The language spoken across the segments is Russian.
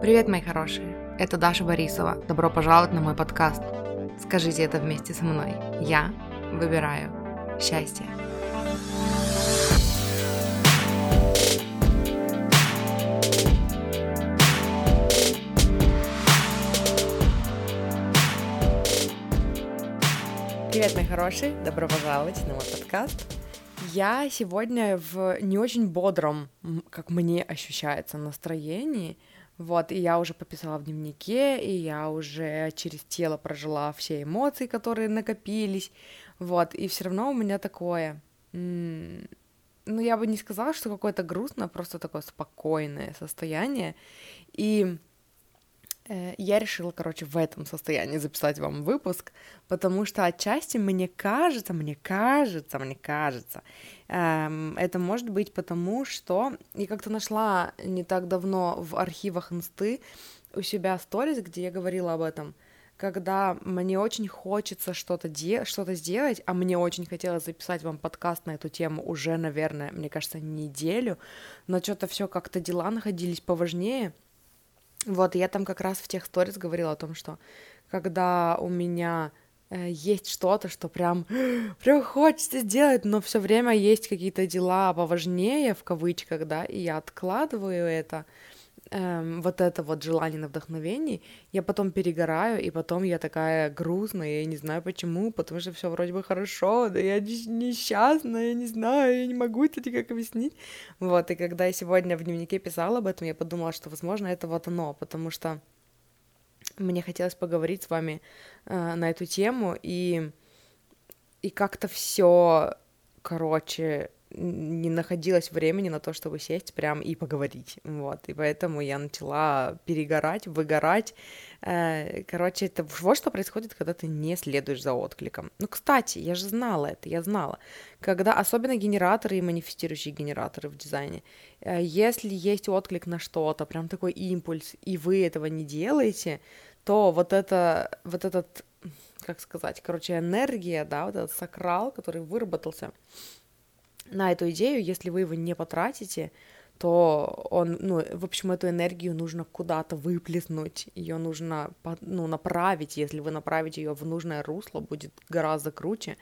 Привет, мои хорошие! Это Даша Борисова. Добро пожаловать на мой подкаст. Скажите это вместе со мной. Я выбираю счастье. Привет, мои хорошие! Добро пожаловать на мой подкаст. Я сегодня в не очень бодром, как мне ощущается, настроении – вот, и я уже пописала в дневнике, и я уже через тело прожила все эмоции, которые накопились. Вот, и все равно у меня такое... Ну, я бы не сказала, что какое-то грустное, просто такое спокойное состояние. И я решила, короче, в этом состоянии записать вам выпуск, потому что отчасти мне кажется, мне кажется, мне кажется, эм, это может быть потому, что я как-то нашла не так давно в архивах инсты у себя сторис, где я говорила об этом, когда мне очень хочется что-то де- что-то сделать, а мне очень хотелось записать вам подкаст на эту тему уже, наверное, мне кажется, неделю, но что-то все как-то дела находились поважнее — вот, я там как раз в тех сторис говорила о том, что когда у меня э, есть что-то, что прям, прям хочется сделать, но все время есть какие-то дела поважнее, в кавычках, да, и я откладываю это, эм, вот это вот желание на вдохновении, я потом перегораю, и потом я такая грустная, я не знаю почему, потому что все вроде бы хорошо, да я несчастная, я не знаю, я не могу это как объяснить. Вот, и когда я сегодня в дневнике писала об этом, я подумала, что, возможно, это вот оно, потому что мне хотелось поговорить с вами э, на эту тему, и, и как-то все, короче, не находилось времени на то, чтобы сесть прям и поговорить, вот, и поэтому я начала перегорать, выгорать, э, короче, это вот что происходит, когда ты не следуешь за откликом. Ну, кстати, я же знала это, я знала, когда, особенно генераторы и манифестирующие генераторы в дизайне, э, если есть отклик на что-то, прям такой импульс, и вы этого не делаете, то вот это, вот этот, как сказать, короче, энергия, да, вот этот сакрал, который выработался, на эту идею, если вы его не потратите, то он, ну, в общем, эту энергию нужно куда-то выплеснуть, ее нужно, ну, направить, если вы направите ее в нужное русло, будет гораздо круче,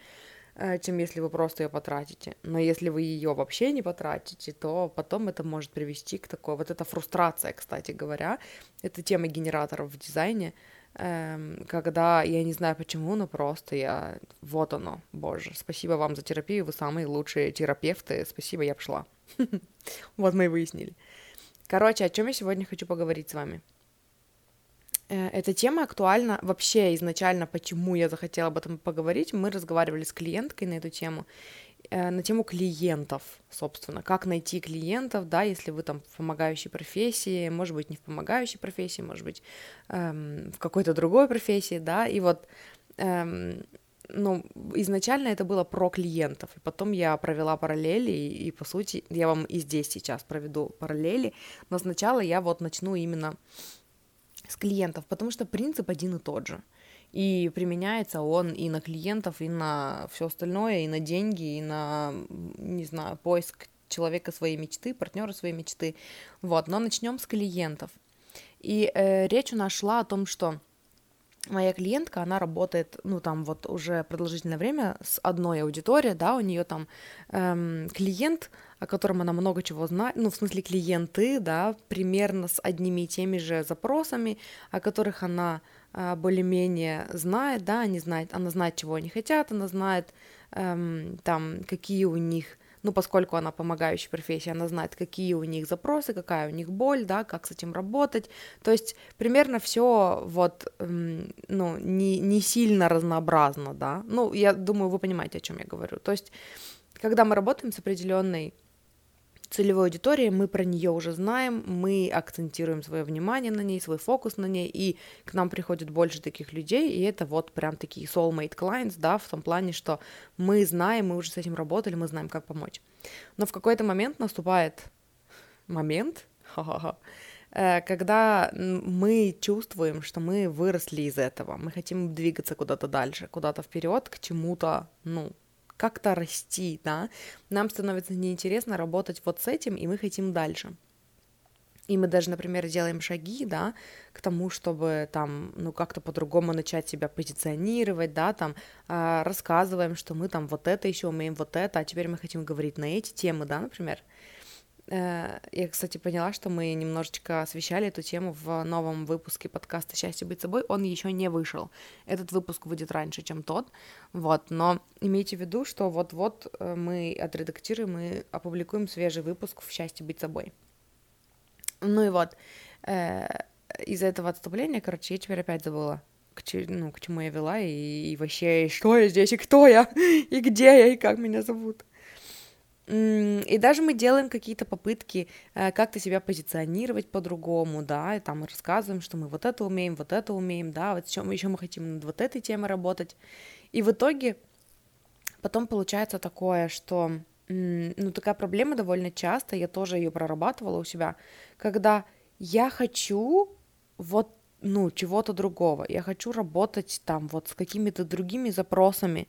э, чем если вы просто ее потратите. Но если вы ее вообще не потратите, то потом это может привести к такой, вот эта фрустрация, кстати говоря, это тема генераторов в дизайне, эм, когда я не знаю почему, но просто я... Вот оно, боже, спасибо вам за терапию, вы самые лучшие терапевты, спасибо, я пошла. Вот мы и выяснили. Короче, о чем я сегодня хочу поговорить с вами. Э, эта тема актуальна вообще изначально, почему я захотела об этом поговорить. Мы разговаривали с клиенткой на эту тему, на тему клиентов, собственно, как найти клиентов, да, если вы там в помогающей профессии, может быть, не в помогающей профессии, может быть, эм, в какой-то другой профессии, да, и вот, эм, ну, изначально это было про клиентов, и потом я провела параллели, и, и, по сути, я вам и здесь сейчас проведу параллели, но сначала я вот начну именно с клиентов, потому что принцип один и тот же — и применяется он и на клиентов, и на все остальное, и на деньги, и на, не знаю, поиск человека своей мечты, партнера своей мечты. Вот, но начнем с клиентов. И э, речь у нас шла о том, что моя клиентка, она работает, ну, там вот уже продолжительное время с одной аудиторией, да, у нее там эм, клиент, о котором она много чего знает, ну, в смысле клиенты, да, примерно с одними и теми же запросами, о которых она более-менее знает, да, они знают, она знает, чего они хотят, она знает эм, там, какие у них, ну, поскольку она помогающая профессия, она знает, какие у них запросы, какая у них боль, да, как с этим работать, то есть примерно все вот, эм, ну, не, не сильно разнообразно, да, ну, я думаю, вы понимаете, о чем я говорю, то есть когда мы работаем с определенной целевой аудитории, мы про нее уже знаем, мы акцентируем свое внимание на ней, свой фокус на ней, и к нам приходит больше таких людей, и это вот прям такие soulmate clients, да, в том плане, что мы знаем, мы уже с этим работали, мы знаем, как помочь. Но в какой-то момент наступает момент, э, когда мы чувствуем, что мы выросли из этого, мы хотим двигаться куда-то дальше, куда-то вперед, к чему-то, ну, как-то расти, да, нам становится неинтересно работать вот с этим, и мы хотим дальше. и мы даже, например, делаем шаги, да, к тому, чтобы там, ну, как-то по-другому начать себя позиционировать, да, там, э, рассказываем, что мы там вот это еще умеем, вот это, а теперь мы хотим говорить на эти темы, да, например. Э, я, кстати, поняла, что мы немножечко освещали эту тему в новом выпуске подкаста «Счастье быть собой». Он еще не вышел. Этот выпуск выйдет раньше, чем тот. Вот, но имейте в виду, что вот-вот э, мы отредактируем и опубликуем свежий выпуск в «Счастье быть собой». Ну и вот, э, из-за этого отступления, короче, я теперь опять забыла, к, ну, к чему я вела, и, и вообще, что я здесь, и кто я, и где я, и как меня зовут. И даже мы делаем какие-то попытки э, как-то себя позиционировать по-другому, да, и там рассказываем, что мы вот это умеем, вот это умеем, да, вот еще, еще мы хотим над вот этой темой работать. И в итоге потом получается такое, что, ну, такая проблема довольно часто, я тоже ее прорабатывала у себя, когда я хочу вот, ну, чего-то другого, я хочу работать там вот с какими-то другими запросами,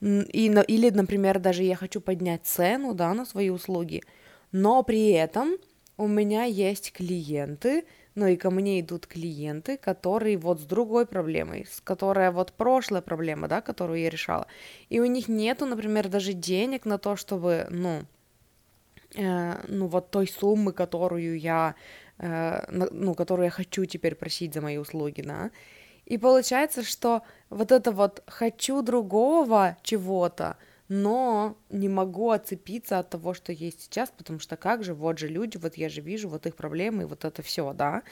и, или, например, даже я хочу поднять цену, да, на свои услуги, но при этом у меня есть клиенты, ну и ко мне идут клиенты, которые вот с другой проблемой, с которой вот прошлая проблема, да, которую я решала, и у них нету, например, даже денег на то, чтобы, ну, э, ну вот той суммы, которую я, э, ну, которую я хочу теперь просить за мои услуги, да, и получается, что вот это вот хочу другого чего-то, но не могу отцепиться от того, что есть сейчас, потому что как же, вот же люди, вот я же вижу вот их проблемы и вот это все, да.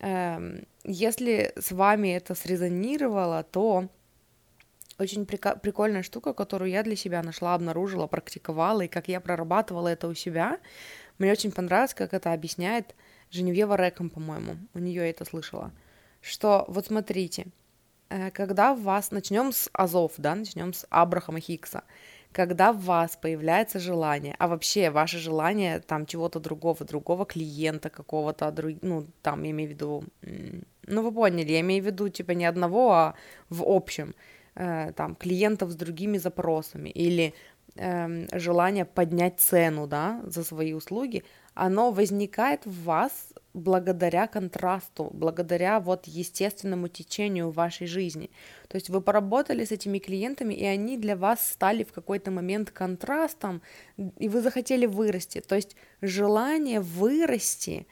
Эм, если с вами это срезонировало, то очень прик- прикольная штука, которую я для себя нашла, обнаружила, практиковала, и как я прорабатывала это у себя. Мне очень понравилось, как это объясняет Женевьева Реком, по-моему. У нее это слышала что вот смотрите, когда в вас, начнем с Азов, да, начнем с Абрахама Хикса, когда в вас появляется желание, а вообще ваше желание там чего-то другого, другого клиента какого-то, ну, там, я имею в виду, ну, вы поняли, я имею в виду, типа, не одного, а в общем, э, там, клиентов с другими запросами, или э, желание поднять цену, да, за свои услуги, оно возникает в вас благодаря контрасту, благодаря вот естественному течению вашей жизни. То есть вы поработали с этими клиентами, и они для вас стали в какой-то момент контрастом, и вы захотели вырасти. То есть желание вырасти,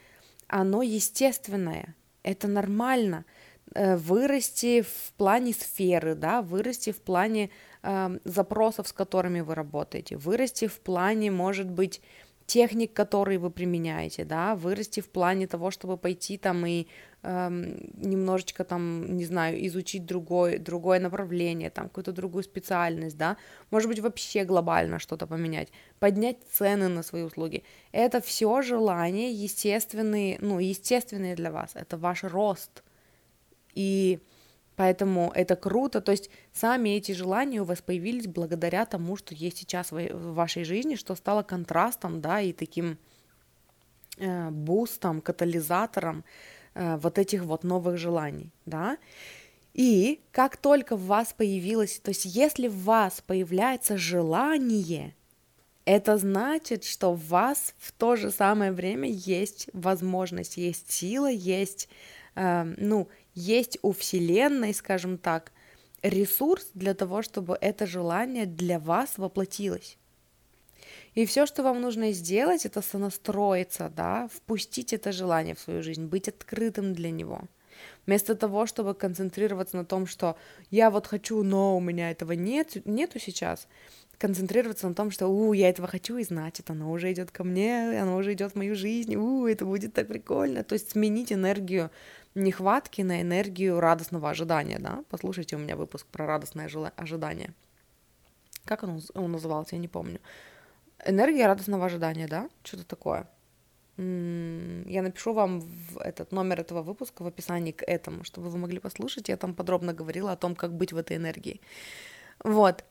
оно естественное, это нормально. Э, вырасти в плане сферы, да, вырасти в плане э, запросов, с которыми вы работаете, вырасти в плане, может быть, техник, которые вы применяете, да, вырасти в плане того, чтобы пойти там и эм, немножечко там, не знаю, изучить другое, другое направление, там какую-то другую специальность, да, может быть вообще глобально что-то поменять, поднять цены на свои услуги. Это все желания естественные, ну, естественные для вас, это ваш рост. И Поэтому это круто. То есть сами эти желания у вас появились благодаря тому, что есть сейчас в вашей жизни, что стало контрастом, да, и таким э, бустом, катализатором э, вот этих вот новых желаний, да. И как только в вас появилось, то есть если в вас появляется желание, это значит, что в вас в то же самое время есть возможность, есть сила, есть, э, ну, есть у Вселенной, скажем так, ресурс для того, чтобы это желание для вас воплотилось. И все, что вам нужно сделать, это сонастроиться, да, впустить это желание в свою жизнь, быть открытым для него. Вместо того, чтобы концентрироваться на том, что я вот хочу, но у меня этого нет, нету сейчас, концентрироваться на том, что, у, я этого хочу, и значит, оно уже идет ко мне, оно уже идет в мою жизнь, у, это будет так прикольно. То есть сменить энергию нехватки на энергию радостного ожидания, да? Послушайте у меня выпуск про радостное ожидание. Как он, он назывался, я не помню. Энергия радостного ожидания, да? Что-то такое. Я напишу вам этот номер этого выпуска в описании к этому, чтобы вы могли послушать. Я там подробно говорила о том, как быть в этой энергии. Вот.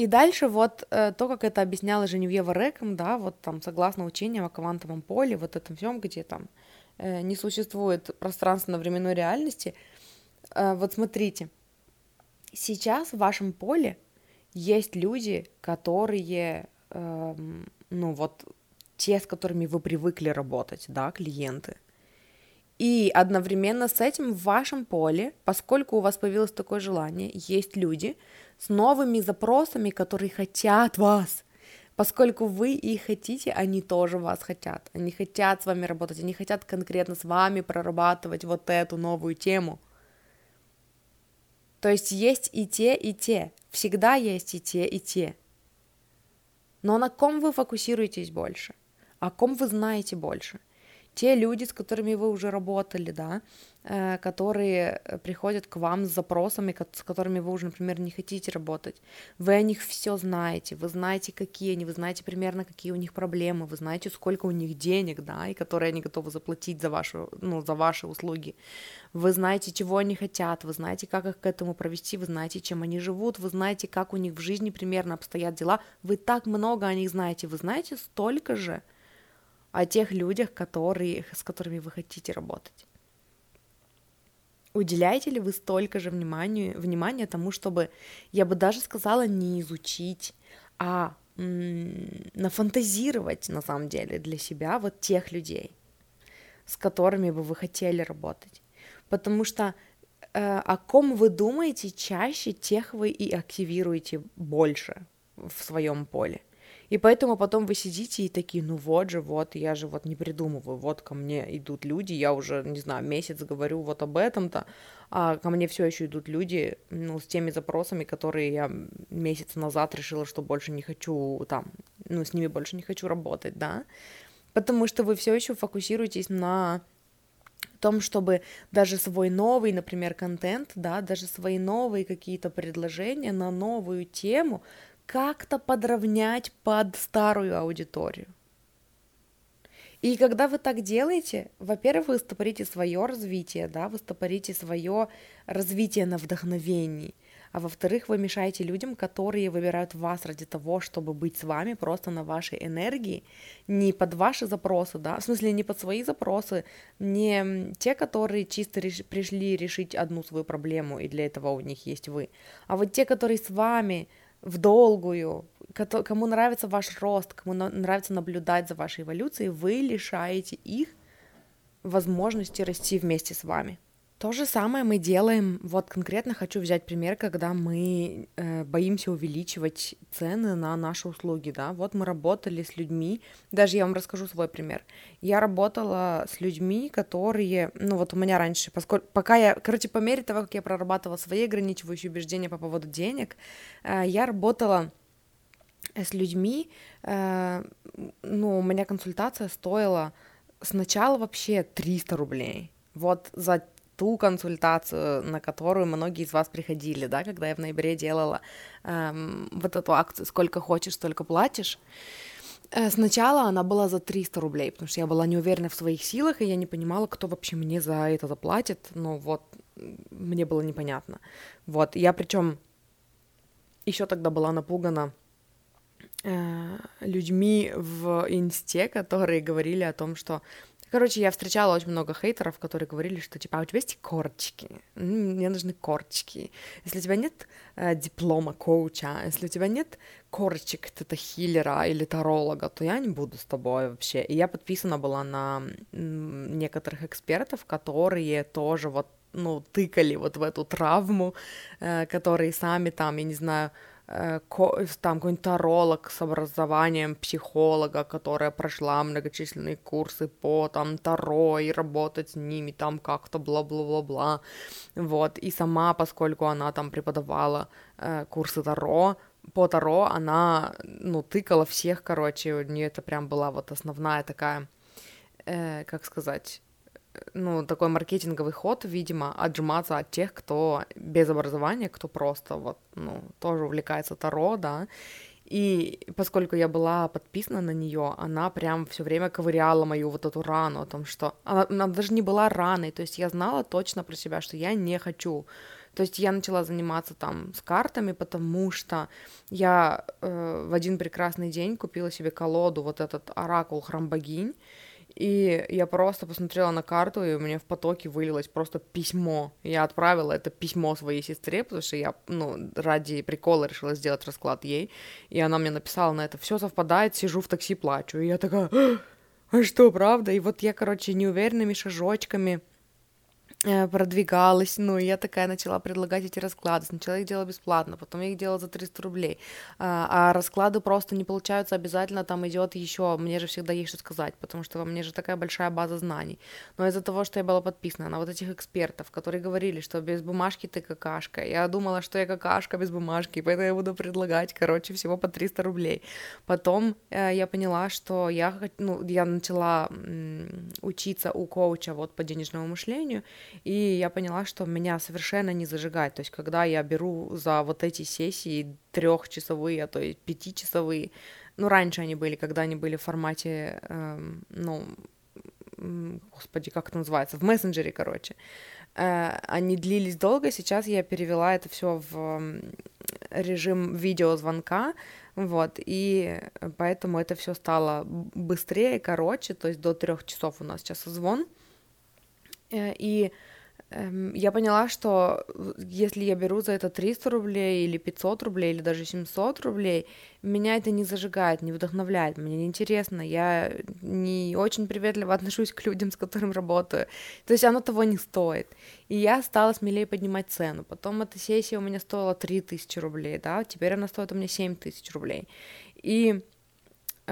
И дальше вот э, то, как это объясняла Женевьева Реком, да, вот там согласно учениям о квантовом поле, вот этом всем, где там Э, не существует пространственно-временной реальности. Э, вот смотрите, сейчас в вашем поле есть люди, которые, эм, ну вот, те, с которыми вы привыкли работать, да, клиенты. И одновременно с этим в вашем поле, поскольку у вас появилось такое желание, есть люди с новыми запросами, которые хотят вас. Поскольку вы их хотите, они тоже вас хотят. Они хотят с вами работать, они хотят конкретно с вами прорабатывать вот эту новую тему. То есть есть и те, и те. Всегда есть и те, и те. Но на ком вы фокусируетесь больше? О ком вы знаете больше? Те люди, с которыми вы уже работали, да, э, которые приходят к вам с запросами, с которыми вы уже, например, не хотите работать. Вы о них все знаете, вы знаете, какие они, вы знаете примерно, какие у них проблемы, вы знаете, сколько у них денег, да, и которые они готовы заплатить за, вашу, ну, за ваши услуги. Вы знаете, чего они хотят, вы знаете, как их к этому провести, вы знаете, чем они живут, вы знаете, как у них в жизни примерно обстоят дела. Вы так много о них знаете, вы знаете столько же, о тех людях, которые, с которыми вы хотите работать. Уделяете ли вы столько же внимания, внимания тому, чтобы, я бы даже сказала, не изучить, а нафантазировать, на самом деле, для себя вот тех людей, с которыми бы вы хотели работать? Потому что э, о ком вы думаете чаще, тех вы и активируете больше в своем поле. И поэтому потом вы сидите и такие, ну вот же, вот, я же вот не придумываю, вот ко мне идут люди, я уже, не знаю, месяц говорю вот об этом-то, а ко мне все еще идут люди, ну, с теми запросами, которые я месяц назад решила, что больше не хочу там, ну, с ними больше не хочу работать, да, потому что вы все еще фокусируетесь на том, чтобы даже свой новый, например, контент, да, даже свои новые какие-то предложения на новую тему как-то подровнять под старую аудиторию. И когда вы так делаете, во-первых, вы стопорите свое развитие, да, вы стопорите свое развитие на вдохновении, а во-вторых, вы мешаете людям, которые выбирают вас ради того, чтобы быть с вами просто на вашей энергии, не под ваши запросы, да, в смысле не под свои запросы, не те, которые чисто реш- пришли решить одну свою проблему, и для этого у них есть вы, а вот те, которые с вами в долгую, кому нравится ваш рост, кому нравится наблюдать за вашей эволюцией, вы лишаете их возможности расти вместе с вами. То же самое мы делаем, вот конкретно хочу взять пример, когда мы э, боимся увеличивать цены на наши услуги, да, вот мы работали с людьми, даже я вам расскажу свой пример, я работала с людьми, которые, ну вот у меня раньше, поскольку, пока я, короче, по мере того, как я прорабатывала свои ограничивающие убеждения по поводу денег, э, я работала с людьми, э, ну, у меня консультация стоила сначала вообще 300 рублей, вот за ту консультацию, на которую многие из вас приходили, да, когда я в ноябре делала эм, вот эту акцию «Сколько хочешь, столько платишь», э, Сначала она была за 300 рублей, потому что я была не уверена в своих силах, и я не понимала, кто вообще мне за это заплатит. Ну вот, мне было непонятно. Вот, я причем еще тогда была напугана э, людьми в инсте, которые говорили о том, что Короче, я встречала очень много хейтеров, которые говорили, что типа, а у тебя есть корочки? Мне нужны корочки. Если у тебя нет э, диплома коуча, если у тебя нет корочек тета-хиллера или таролога, то я не буду с тобой вообще. И я подписана была на некоторых экспертов, которые тоже вот ну, тыкали вот в эту травму, э, которые сами там, я не знаю, там какой-нибудь таролог с образованием психолога, которая прошла многочисленные курсы по там таро и работать с ними там как-то бла-бла-бла-бла, вот, и сама, поскольку она там преподавала э, курсы таро, по таро она, ну, тыкала всех, короче, у нее это прям была вот основная такая, э, как сказать, ну, такой маркетинговый ход, видимо, отжиматься от тех, кто без образования, кто просто вот, ну, тоже увлекается Таро, да, и поскольку я была подписана на нее, она прям все время ковыряла мою вот эту рану о том, что она, она даже не была раной, то есть я знала точно про себя, что я не хочу. То есть я начала заниматься там с картами, потому что я э, в один прекрасный день купила себе колоду, вот этот оракул храм богинь, И я просто посмотрела на карту, и у меня в потоке вылилось просто письмо. Я отправила это письмо своей сестре, потому что я, ну, ради прикола решила сделать расклад ей. И она мне написала на это, все совпадает, сижу в такси, плачу. И я такая, а что, правда? И вот я, короче, неуверенными шажочками продвигалась, ну, я такая начала предлагать эти расклады. Сначала их делала бесплатно, потом я их делала за 300 рублей. А, а расклады просто не получаются обязательно, там идет еще, мне же всегда есть что сказать, потому что во мне же такая большая база знаний. Но из-за того, что я была подписана на вот этих экспертов, которые говорили, что без бумажки ты какашка, я думала, что я какашка без бумажки, поэтому я буду предлагать, короче, всего по 300 рублей. Потом э, я поняла, что я, ну, я начала м, учиться у коуча вот по денежному мышлению, и я поняла, что меня совершенно не зажигает. То есть, когда я беру за вот эти сессии трехчасовые, а то есть пятичасовые, ну, раньше они были, когда они были в формате, эм, ну, господи, как это называется, в мессенджере, короче. Э, они длились долго, сейчас я перевела это все в режим видеозвонка, вот, и поэтому это все стало быстрее, короче, то есть до трех часов у нас сейчас созвон, Э, и эм, я поняла, что если я беру за это 300 рублей или 500 рублей или даже 700 рублей, меня это не зажигает, не вдохновляет, мне неинтересно, я не очень приветливо отношусь к людям, с которыми работаю, то есть оно того не стоит. И я стала смелее поднимать цену. Потом эта сессия у меня стоила 3000 рублей, да, теперь она стоит у меня 7000 рублей. И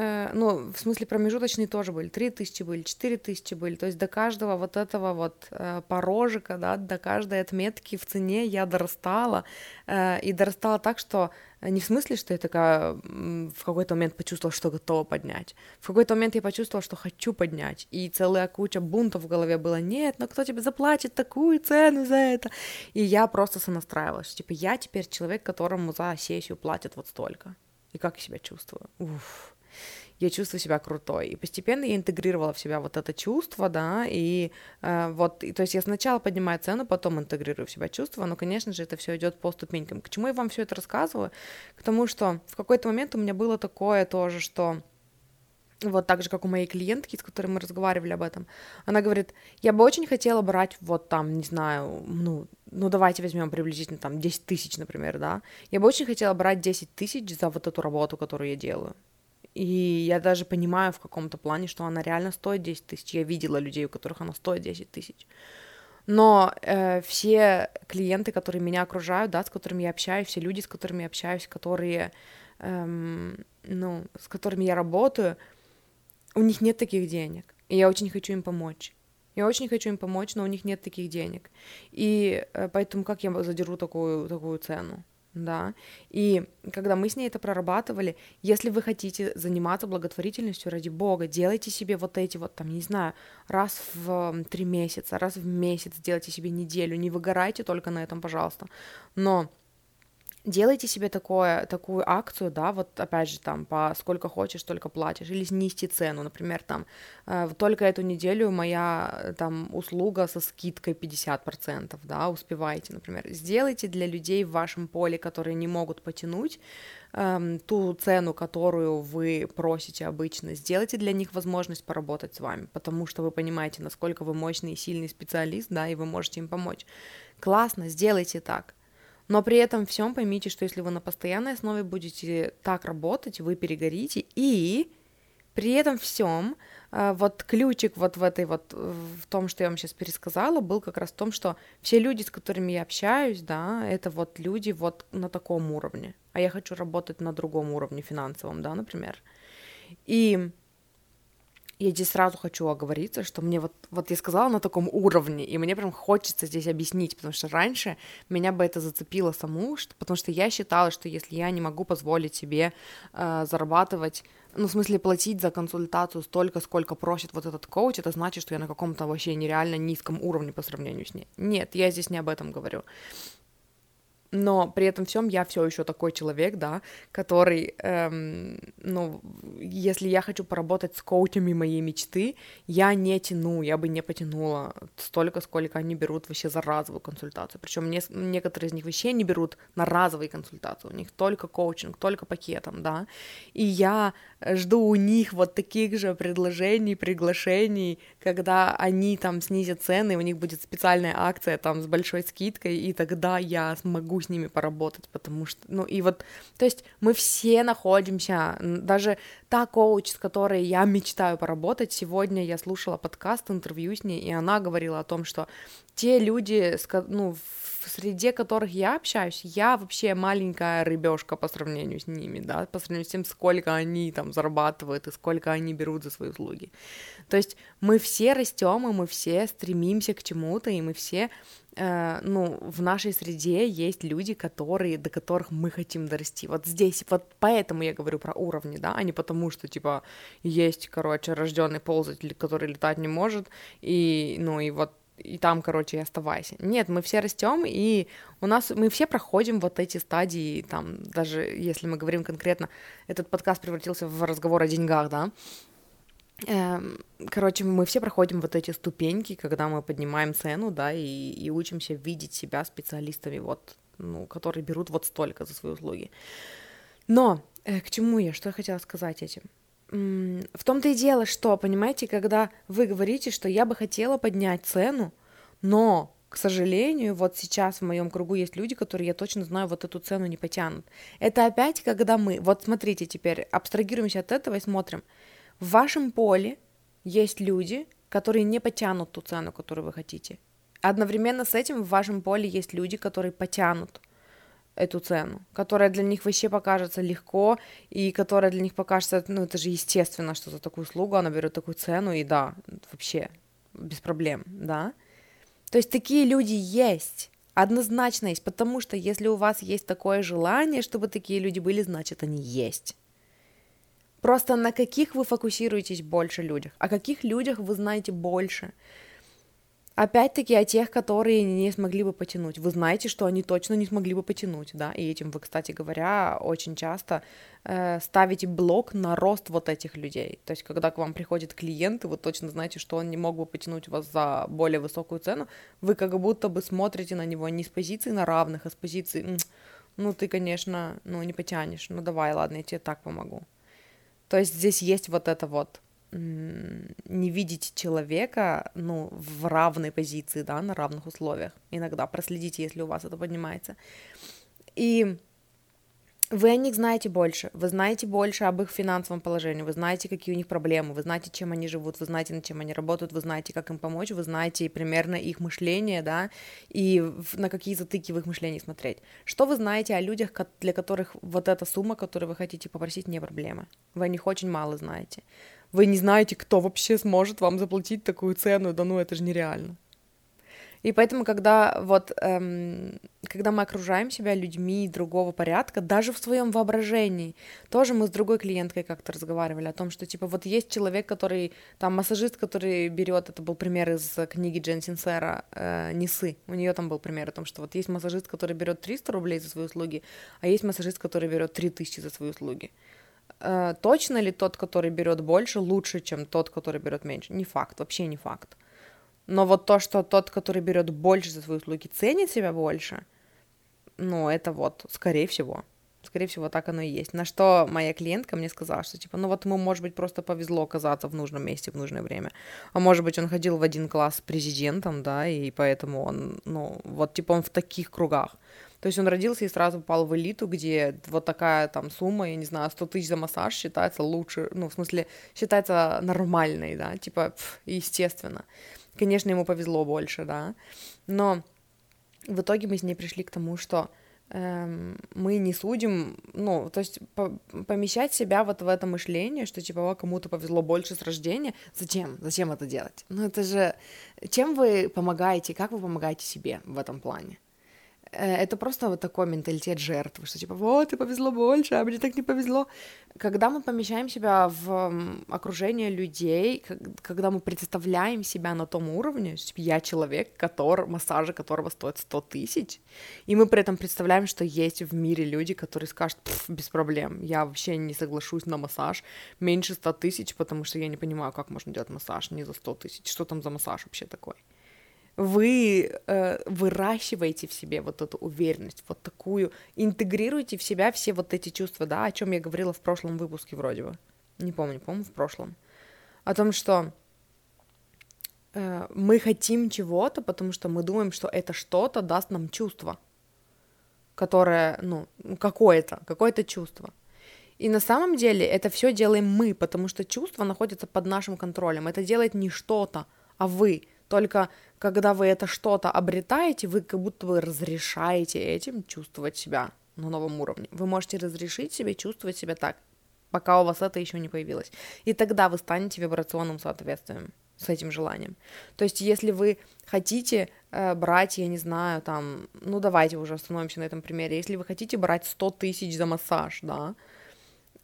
Э, ну, в смысле промежуточные тоже были, 3 тысячи были, 4 тысячи были, то есть до каждого вот этого вот э, порожика, да, до каждой отметки в цене я дорастала, э, и дорастала так, что не в смысле, что я такая в какой-то момент почувствовала, что готова поднять. В какой-то момент я почувствовала, что хочу поднять. И целая куча бунтов в голове было, нет, но кто тебе заплатит такую цену за это? И я просто сонастраивалась, типа, я теперь человек, которому за сессию платят вот столько. И как я себя чувствую? Уф я чувствую себя крутой. И постепенно я интегрировала в себя вот это чувство, да, и э, вот, и, то есть я сначала поднимаю цену, потом интегрирую в себя чувство, но, конечно же, это все идет по ступенькам. К чему я вам все это рассказываю? К тому, что в какой-то момент у меня было такое тоже, что вот так же, как у моей клиентки, с которой мы разговаривали об этом, она говорит, я бы очень хотела брать вот там, не знаю, ну, ну давайте возьмем приблизительно там 10 тысяч, например, да, я бы очень хотела брать 10 тысяч за вот эту работу, которую я делаю. И я даже понимаю в каком-то плане, что она реально стоит 10 тысяч. Я видела людей, у которых она стоит 10 тысяч. Но э, все клиенты, которые меня окружают, да, с которыми я общаюсь, все люди, с которыми я общаюсь, которые, эм, ну, с которыми я работаю, у них нет таких денег. И я очень хочу им помочь. Я очень хочу им помочь, но у них нет таких денег. И э, поэтому как я задержу такую, такую цену? Да, и когда мы с ней это прорабатывали, если вы хотите заниматься благотворительностью, ради бога, делайте себе вот эти вот, там, не знаю, раз в три месяца, раз в месяц, делайте себе неделю, не выгорайте только на этом, пожалуйста, но делайте себе такое, такую акцию, да, вот опять же там по сколько хочешь, столько платишь, или снизьте цену, например, там э, только эту неделю моя э, там услуга со скидкой 50%, да, успевайте, например, сделайте для людей в вашем поле, которые не могут потянуть э, ту цену, которую вы просите обычно, сделайте для них возможность поработать с вами, потому что вы понимаете, насколько вы мощный и сильный специалист, да, и вы можете им помочь. Классно, сделайте так. Но при этом всем поймите, что если вы на постоянной основе будете так работать, вы перегорите, и при этом всем э, вот ключик вот в этой вот, в том, что я вам сейчас пересказала, был как раз в том, что все люди, с которыми я общаюсь, да, это вот люди вот на таком уровне, а я хочу работать на другом уровне финансовом, да, например. И я здесь сразу хочу оговориться, что мне вот, вот я сказала на таком уровне, и мне прям хочется здесь объяснить, потому что раньше меня бы это зацепило саму, что, потому что я считала, что если я не могу позволить себе э, зарабатывать, ну, в смысле, платить за консультацию столько, сколько просит вот этот коуч, это значит, что я на каком-то вообще нереально низком уровне по сравнению с ней. Нет, я здесь не об этом говорю. Но при этом всем я все еще такой человек, да, который, эм, ну, если я хочу поработать с коучами моей мечты, я не тяну, я бы не потянула столько, сколько они берут вообще за разовую консультацию. Причем не, некоторые из них вообще не берут на разовые консультации, у них только коучинг, только пакетом, да. И я жду у них вот таких же предложений, приглашений, когда они там снизят цены, у них будет специальная акция там с большой скидкой, и тогда я смогу с ними поработать, потому что, ну, и вот, то есть мы все находимся, даже та коуч, с которой я мечтаю поработать, сегодня я слушала подкаст, интервью с ней, и она говорила о том, что те люди, ну, в среде которых я общаюсь, я вообще маленькая рыбешка по сравнению с ними, да, по сравнению с тем, сколько они там зарабатывают и сколько они берут за свои услуги. То есть мы все растем, и мы все стремимся к чему-то, и мы все Э, ну, в нашей среде есть люди, которые, до которых мы хотим дорасти. Вот здесь, вот поэтому я говорю про уровни, да, а не потому, что, типа, есть, короче, рожденный ползатель, который летать не может, и, ну, и вот и там, короче, и оставайся. Нет, мы все растем, и у нас мы все проходим вот эти стадии, там, даже если мы говорим конкретно, этот подкаст превратился в разговор о деньгах, да, Эм, короче, мы все проходим вот эти ступеньки, когда мы поднимаем цену, да, и, и учимся видеть себя специалистами, вот, ну, которые берут вот столько за свои услуги. Но э, к чему я, что я хотела сказать этим? В том-то и дело, что, понимаете, когда вы говорите, что я бы хотела поднять цену, но, к сожалению, вот сейчас в моем кругу есть люди, которые я точно знаю, вот эту цену не потянут. Это опять, когда мы, вот смотрите теперь, абстрагируемся от этого и смотрим – в вашем поле есть люди, которые не потянут ту цену, которую вы хотите. Одновременно с этим в вашем поле есть люди, которые потянут эту цену, которая для них вообще покажется легко, и которая для них покажется, ну, это же естественно, что за такую услугу она берет такую цену, и да, вообще без проблем, да. То есть такие люди есть, однозначно есть, потому что если у вас есть такое желание, чтобы такие люди были, значит, они есть. Просто на каких вы фокусируетесь больше людях, о каких людях вы знаете больше. Опять-таки о тех, которые не смогли бы потянуть. Вы знаете, что они точно не смогли бы потянуть, да, и этим вы, кстати говоря, очень часто э, ставите блок на рост вот этих людей. То есть, когда к вам приходит клиент, и вы точно знаете, что он не мог бы потянуть вас за более высокую цену, вы как будто бы смотрите на него не с позиции на равных, а с позиции, ну, ты, конечно, ну, не потянешь, ну, давай, ладно, я тебе так помогу. То есть здесь есть вот это вот не видеть человека, ну, в равной позиции, да, на равных условиях. Иногда проследите, если у вас это поднимается. И вы о них знаете больше, вы знаете больше об их финансовом положении, вы знаете, какие у них проблемы, вы знаете, чем они живут, вы знаете, над чем они работают, вы знаете, как им помочь, вы знаете примерно их мышление, да, и на какие затыки в их мышлении смотреть. Что вы знаете о людях, для которых вот эта сумма, которую вы хотите попросить, не проблема? Вы о них очень мало знаете. Вы не знаете, кто вообще сможет вам заплатить такую цену, да ну это же нереально. И поэтому, когда вот, эм, когда мы окружаем себя людьми другого порядка, даже в своем воображении, тоже мы с другой клиенткой как-то разговаривали о том, что типа вот есть человек, который, там массажист, который берет, это был пример из книги Джен Синсера э, «Несы», у нее там был пример о том, что вот есть массажист, который берет 300 рублей за свои услуги, а есть массажист, который берет 3000 за свои услуги. Э, точно ли тот, который берет больше, лучше, чем тот, который берет меньше? Не факт, вообще не факт. Но вот то, что тот, который берет больше за свои услуги, ценит себя больше, ну, это вот, скорее всего. Скорее всего, так оно и есть. На что моя клиентка мне сказала, что типа, ну вот ему, может быть, просто повезло оказаться в нужном месте в нужное время. А может быть, он ходил в один класс с президентом, да, и поэтому он, ну, вот типа он в таких кругах. То есть он родился и сразу попал в элиту, где вот такая там сумма, я не знаю, 100 тысяч за массаж считается лучше, ну, в смысле, считается нормальной, да, типа, пф, естественно. Конечно, ему повезло больше, да, но в итоге мы с ней пришли к тому, что эм, мы не судим, ну, то есть по помещать себя вот в это мышление, что типа кому-то повезло больше с рождения, зачем, зачем это делать? Ну это же, чем вы помогаете, как вы помогаете себе в этом плане? Э, это просто вот такой менталитет жертвы, что типа, вот, ты повезло больше, а мне так не повезло. Когда мы помещаем себя в окружение людей, когда мы представляем себя на том уровне, что типа, я человек, который, массажи которого стоит 100 тысяч, и мы при этом представляем, что есть в мире люди, которые скажут, без проблем, я вообще не соглашусь на массаж меньше 100 тысяч, потому что я не понимаю, как можно делать массаж не за 100 тысяч, что там за массаж вообще такой вы э, выращиваете в себе вот эту уверенность, вот такую, интегрируете в себя все вот эти чувства, да, о чем я говорила в прошлом выпуске вроде бы, не помню, по-моему, в прошлом, о том, что э, мы хотим чего-то, потому что мы думаем, что это что-то даст нам чувство, которое, ну, какое-то, какое-то чувство. И на самом деле это все делаем мы, потому что чувство находится под нашим контролем. Это делает не что-то, а вы. Только когда вы это что-то обретаете, вы как будто бы разрешаете этим чувствовать себя на новом уровне. Вы можете разрешить себе чувствовать себя так, пока у вас это еще не появилось. И тогда вы станете вибрационным соответствием с этим желанием. То есть, если вы хотите э, брать, я не знаю, там, ну давайте уже остановимся на этом примере, если вы хотите брать 100 тысяч за массаж, да,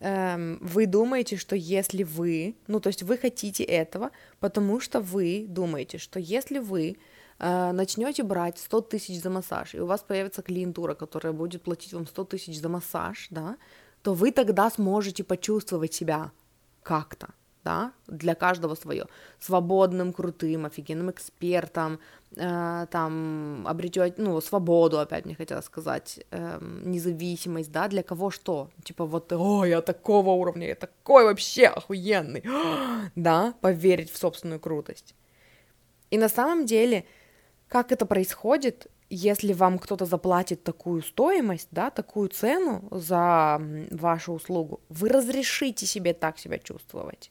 эм, вы думаете, что если вы, ну то есть вы хотите этого, потому что вы думаете, что если вы э, начнете брать 100 тысяч за массаж, и у вас появится клиентура, которая будет платить вам 100 тысяч за массаж, да, то вы тогда сможете почувствовать себя как-то, да, для каждого свое, свободным, крутым, офигенным экспертом, э, там, обретете, ну, свободу, опять мне хотела сказать, э, независимость, да, для кого что, типа вот, о, я такого уровня, я такой вообще охуенный, да, поверить в собственную крутость. И на самом деле, как это происходит, если вам кто-то заплатит такую стоимость, да, такую цену за вашу услугу, вы разрешите себе так себя чувствовать.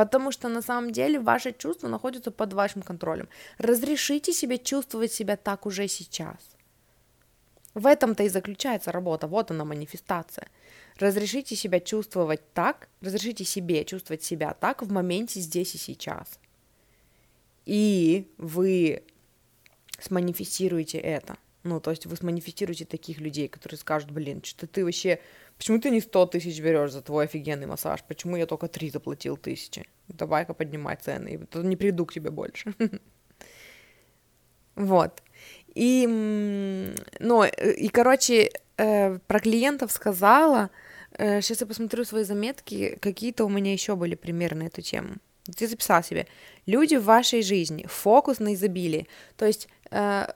Потому что на самом деле ваши чувства находятся под вашим контролем. Разрешите себе чувствовать себя так уже сейчас. В этом-то и заключается работа, вот она манифестация. Разрешите себя чувствовать так, разрешите себе чувствовать себя так в моменте здесь и сейчас. И вы сманифестируете это. Ну, то есть вы сманифестируете таких людей, которые скажут, блин, что ты вообще Почему ты не 100 тысяч берешь за твой офигенный массаж? Почему я только 3 заплатил тысячи? Давай-ка поднимай цены, и не приду к тебе больше. Вот. И, ну, и, короче, э, про клиентов сказала, сейчас э, я посмотрю свои заметки, какие-то у меня еще были примеры на эту тему. Ты записал себе. Люди в вашей жизни, фокус на изобилии. То есть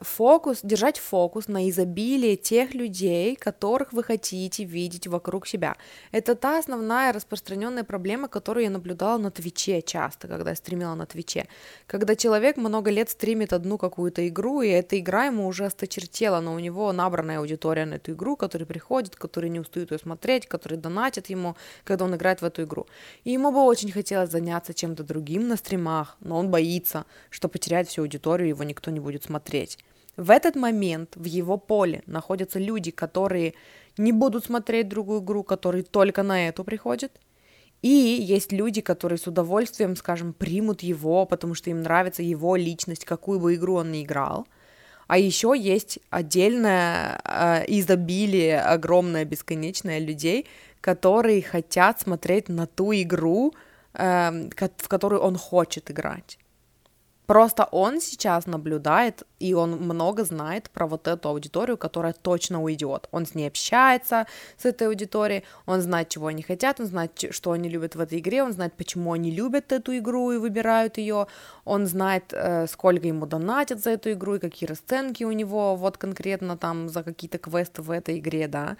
фокус, держать фокус на изобилии тех людей, которых вы хотите видеть вокруг себя. Это та основная распространенная проблема, которую я наблюдала на Твиче часто, когда я стримила на Твиче. Когда человек много лет стримит одну какую-то игру, и эта игра ему уже осточертела, но у него набранная аудитория на эту игру, которые приходят, которые не устают ее смотреть, которые донатят ему, когда он играет в эту игру. И ему бы очень хотелось заняться чем-то другим на стримах, но он боится, что потеряет всю аудиторию, его никто не будет смотреть смотреть. В этот момент в его поле находятся люди, которые не будут смотреть другую игру, которые только на эту приходят. И есть люди, которые с удовольствием, скажем, примут его, потому что им нравится его личность, какую бы игру он ни играл. А еще есть отдельное э, изобилие, огромное, бесконечное людей, которые хотят смотреть на ту игру, э, в которую он хочет играть. Просто он сейчас наблюдает, и он много знает про вот эту аудиторию, которая точно уйдет. Он с ней общается, с этой аудиторией, он знает, чего они хотят, он знает, что они любят в этой игре, он знает, почему они любят эту игру и выбирают ее, он знает, э, сколько ему донатят за эту игру и какие расценки у него вот конкретно там за какие-то квесты в этой игре, да.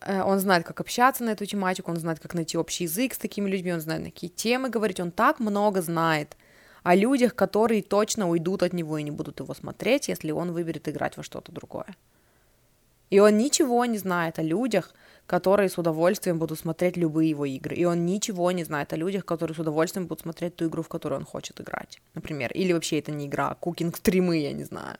Э, он знает, как общаться на эту тематику, он знает, как найти общий язык с такими людьми, он знает, на какие темы говорить, он так много знает – о людях, которые точно уйдут от него и не будут его смотреть, если он выберет играть во что-то другое. И он ничего не знает о людях, которые с удовольствием будут смотреть любые его игры. И он ничего не знает о людях, которые с удовольствием будут смотреть ту игру, в которую он хочет играть, например. Или вообще это не игра, а кукинг-стримы, я не знаю.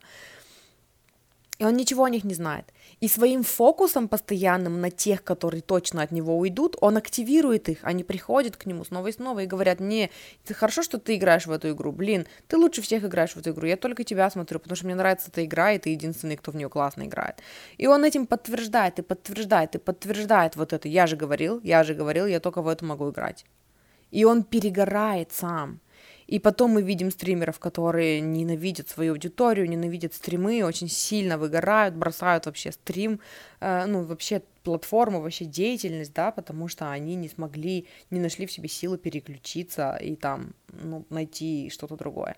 И он ничего о них не знает. И своим фокусом постоянным на тех, которые точно от него уйдут, он активирует их. Они приходят к нему снова и снова и говорят, не, это хорошо, что ты играешь в эту игру. Блин, ты лучше всех играешь в эту игру. Я только тебя смотрю, потому что мне нравится эта игра, и ты единственный, кто в нее классно играет. И он этим подтверждает, и подтверждает, и подтверждает вот это. Я же говорил, я же говорил, я только в эту могу играть. И он перегорает сам. И потом мы видим стримеров, которые ненавидят свою аудиторию, ненавидят стримы, очень сильно выгорают, бросают вообще стрим, э, ну, вообще платформу, вообще деятельность, да, потому что они не смогли, не нашли в себе силы переключиться и там, ну, найти что-то другое.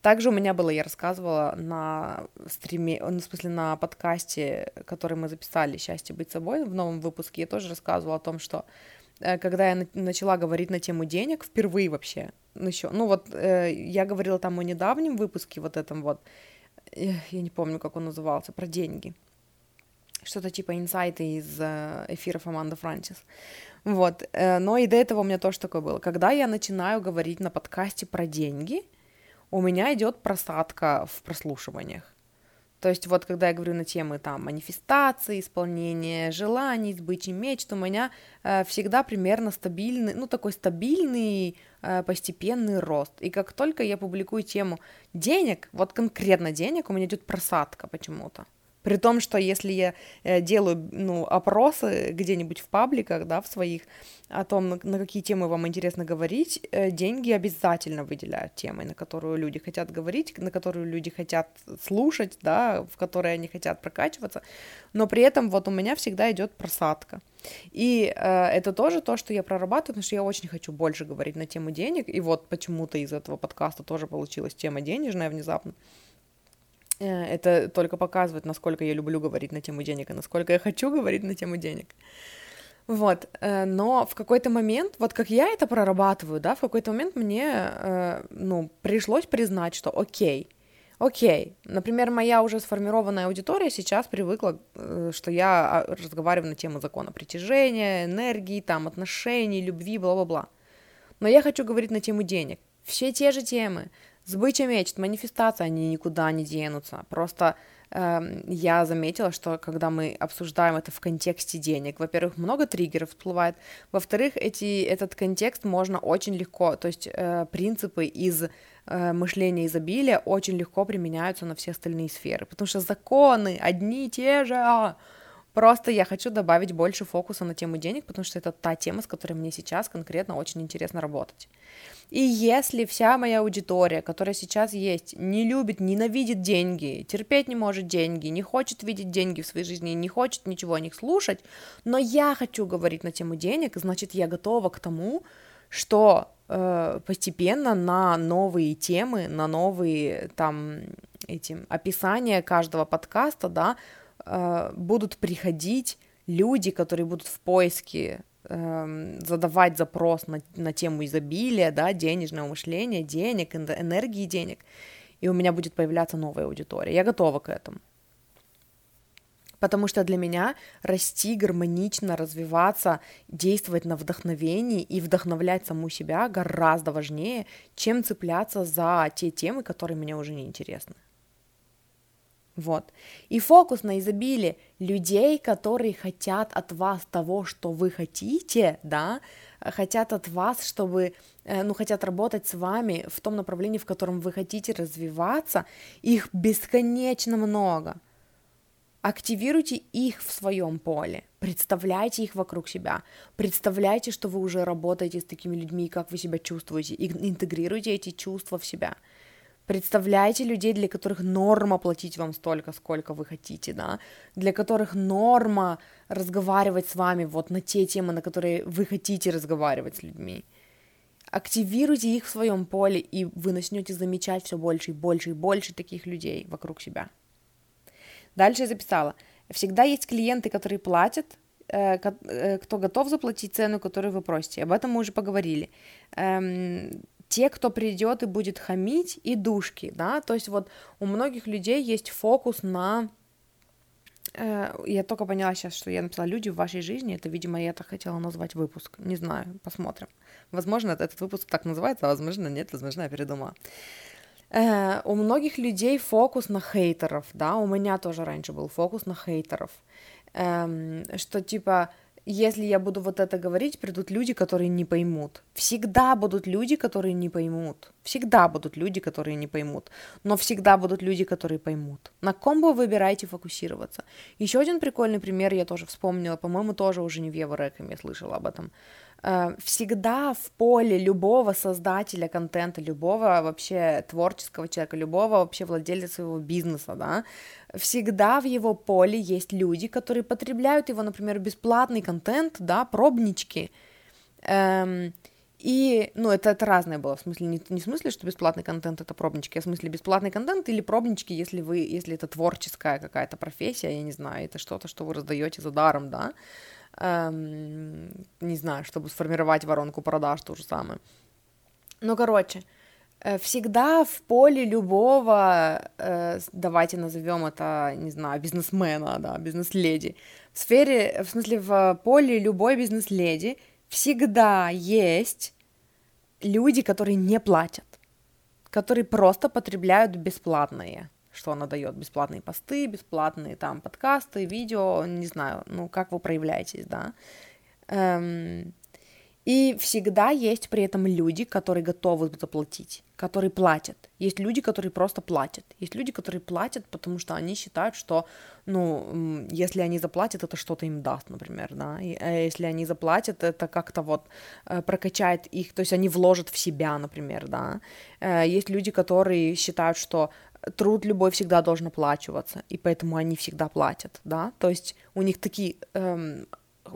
Также у меня было, я рассказывала на стриме, ну, в смысле, на подкасте, который мы записали «Счастье быть собой» в новом выпуске, я тоже рассказывала о том, что э, когда я начала говорить на тему денег, впервые вообще, еще, ну вот э, я говорила там о недавнем выпуске, вот этом вот, э, я не помню, как он назывался, про деньги, что-то типа инсайты из э, эфиров Аманда Франсис, вот, э, но и до этого у меня тоже такое было, когда я начинаю говорить на подкасте про деньги, у меня идет просадка в прослушиваниях, то есть вот когда я говорю на темы там манифестации, исполнения желаний, сбычи мечт, у меня э, всегда примерно стабильный, ну такой стабильный э, постепенный рост. И как только я публикую тему денег, вот конкретно денег, у меня идет просадка почему-то. При том, что если я э, делаю ну, опросы где-нибудь в пабликах, да, в своих, о том, на, какие темы вам интересно говорить, э, деньги обязательно выделяют темы, на которую люди хотят говорить, на которую люди хотят слушать, да, в которые они хотят прокачиваться, но при этом вот у меня всегда идет просадка. И э, это тоже то, что я прорабатываю, потому что я очень хочу больше говорить на тему денег, и вот почему-то из этого подкаста тоже получилась тема денежная внезапно. Это только показывает, насколько я люблю говорить на тему денег и насколько я хочу говорить на тему денег. Вот, э, но в какой-то момент, вот как я это прорабатываю, да, в какой-то момент мне, э, ну, пришлось признать, что окей, окей, например, моя уже сформированная аудитория сейчас привыкла, что я а, разговариваю на тему закона притяжения, энергии, там, отношений, любви, бла-бла-бла. Но я хочу говорить на тему денег. Все те же темы, Сбыча мечт, манифестация, они никуда не денутся. Просто э, я заметила, что когда мы обсуждаем это в контексте денег, во-первых, много триггеров всплывает, во-вторых, эти, этот контекст можно очень легко, то есть э, принципы из э, мышления изобилия очень легко применяются на все остальные сферы, потому что законы одни и те же. Просто я хочу добавить больше фокуса на тему денег, потому что это та тема, с которой мне сейчас конкретно очень интересно работать. И если вся моя аудитория, которая сейчас есть, не любит, ненавидит деньги, терпеть не может деньги, не хочет видеть деньги в своей жизни, не хочет ничего о них слушать, но я хочу говорить на тему денег, значит, я готова к тому, что э, постепенно на новые темы, на новые там эти описания каждого подкаста, да, э, будут приходить люди, которые будут в поиске Эм, задавать запрос на, на тему изобилия, да, денежного мышления, денег, энергии денег, и у меня будет появляться новая аудитория. Я готова к этому. Потому что для меня расти гармонично, развиваться, действовать на вдохновении и вдохновлять саму себя гораздо важнее, чем цепляться за те темы, которые мне уже не интересны. Вот. И фокус на изобилие людей, которые хотят от вас того, что вы хотите, да, хотят от вас, чтобы, э, ну, хотят работать с вами в том направлении, в котором вы хотите развиваться, их бесконечно много. Активируйте их в своем поле, представляйте их вокруг себя, представляйте, что вы уже работаете с такими людьми, как вы себя чувствуете, интегрируйте эти чувства в себя – Представляете людей, для которых норма платить вам столько, сколько вы хотите, да, для которых норма разговаривать с вами вот на те темы, на которые вы хотите разговаривать с людьми. Активируйте их в своем поле, и вы начнете замечать все больше и больше и больше таких людей вокруг себя. Дальше я записала. Всегда есть клиенты, которые платят, э, э, кто готов заплатить цену, которую вы просите. Об этом мы уже поговорили эм, те, кто придет и будет хамить, и душки, да, то есть вот у многих людей есть фокус на э, я только поняла сейчас, что я написала «Люди в вашей жизни». Это, видимо, я так хотела назвать выпуск. Не знаю, посмотрим. Возможно, этот выпуск так называется, а возможно, нет, возможно, я передумала. э, у многих людей фокус на хейтеров, да, у меня тоже раньше был фокус на хейтеров, эм, что типа если я буду вот это говорить, придут люди, которые не поймут. Всегда будут люди, которые не поймут. Всегда будут люди, которые не поймут. Но всегда будут люди, которые поймут. На ком вы выбираете фокусироваться? Еще один прикольный пример я тоже вспомнила, по-моему, тоже уже не в Еврореками я слышала об этом. Э, всегда в поле любого создателя контента, любого вообще творческого человека, любого вообще владельца своего бизнеса, да, всегда в его поле есть люди, которые потребляют его, например, бесплатный контент, да, пробнички, эм, и, ну, это, это разное было, в смысле, не, не в смысле, что бесплатный контент это пробнички, а в смысле бесплатный контент или пробнички, если вы, если это творческая какая-то профессия, я не знаю, это что-то, что вы раздаете за даром, да, эм, не знаю, чтобы сформировать воронку продаж, то же самое. Ну, короче, э, всегда в поле любого, э, давайте назовем это, не знаю, бизнесмена, да, бизнес-леди, в сфере, в смысле, в поле любой бизнес-леди всегда есть люди, которые не платят, которые просто потребляют бесплатное что она дает бесплатные посты, бесплатные там подкасты, видео, не знаю, ну как вы проявляетесь, да. Эм, и всегда есть при этом люди, которые готовы заплатить, которые платят. Есть люди, которые просто платят. Есть люди, которые платят, потому что они считают, что, ну, если они заплатят, это что-то им даст, например, да. И, а если они заплатят, это как-то вот э, прокачает их, то есть они вложат в себя, например, да. Э, есть люди, которые считают, что труд любой всегда должен оплачиваться, и поэтому они всегда платят, да, то есть у них такие, эм,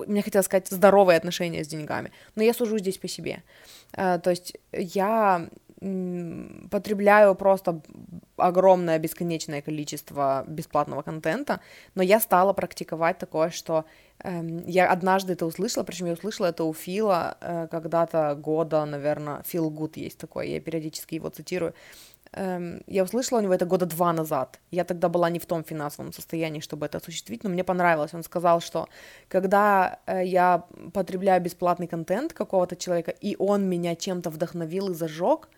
мне хотелось сказать, здоровые отношения с деньгами, но я сужу здесь по себе, э, то есть я потребляю просто огромное бесконечное количество бесплатного контента, но я стала практиковать такое, что эм, я однажды это услышала, причем я услышала это у Фила э, когда-то года, наверное, Фил Гуд есть такой, я периодически его цитирую, я услышала у него это года два назад. Я тогда была не в том финансовом состоянии, чтобы это осуществить, но мне понравилось. Он сказал, что когда э, я потребляю бесплатный контент какого-то человека, и он меня чем-то вдохновил и зажег,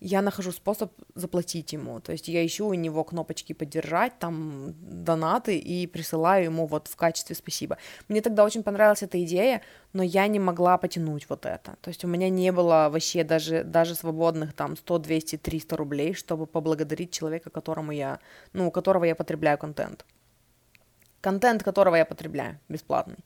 я нахожу способ заплатить ему. То есть я ищу у него кнопочки поддержать, там донаты и присылаю ему вот в качестве спасибо. Мне тогда очень понравилась эта идея, но я не могла потянуть вот это. То есть у меня не было вообще даже, даже свободных там 100, 200, 300 рублей, чтобы поблагодарить человека, которому я, ну, у которого я потребляю контент. Контент, которого я потребляю, бесплатный.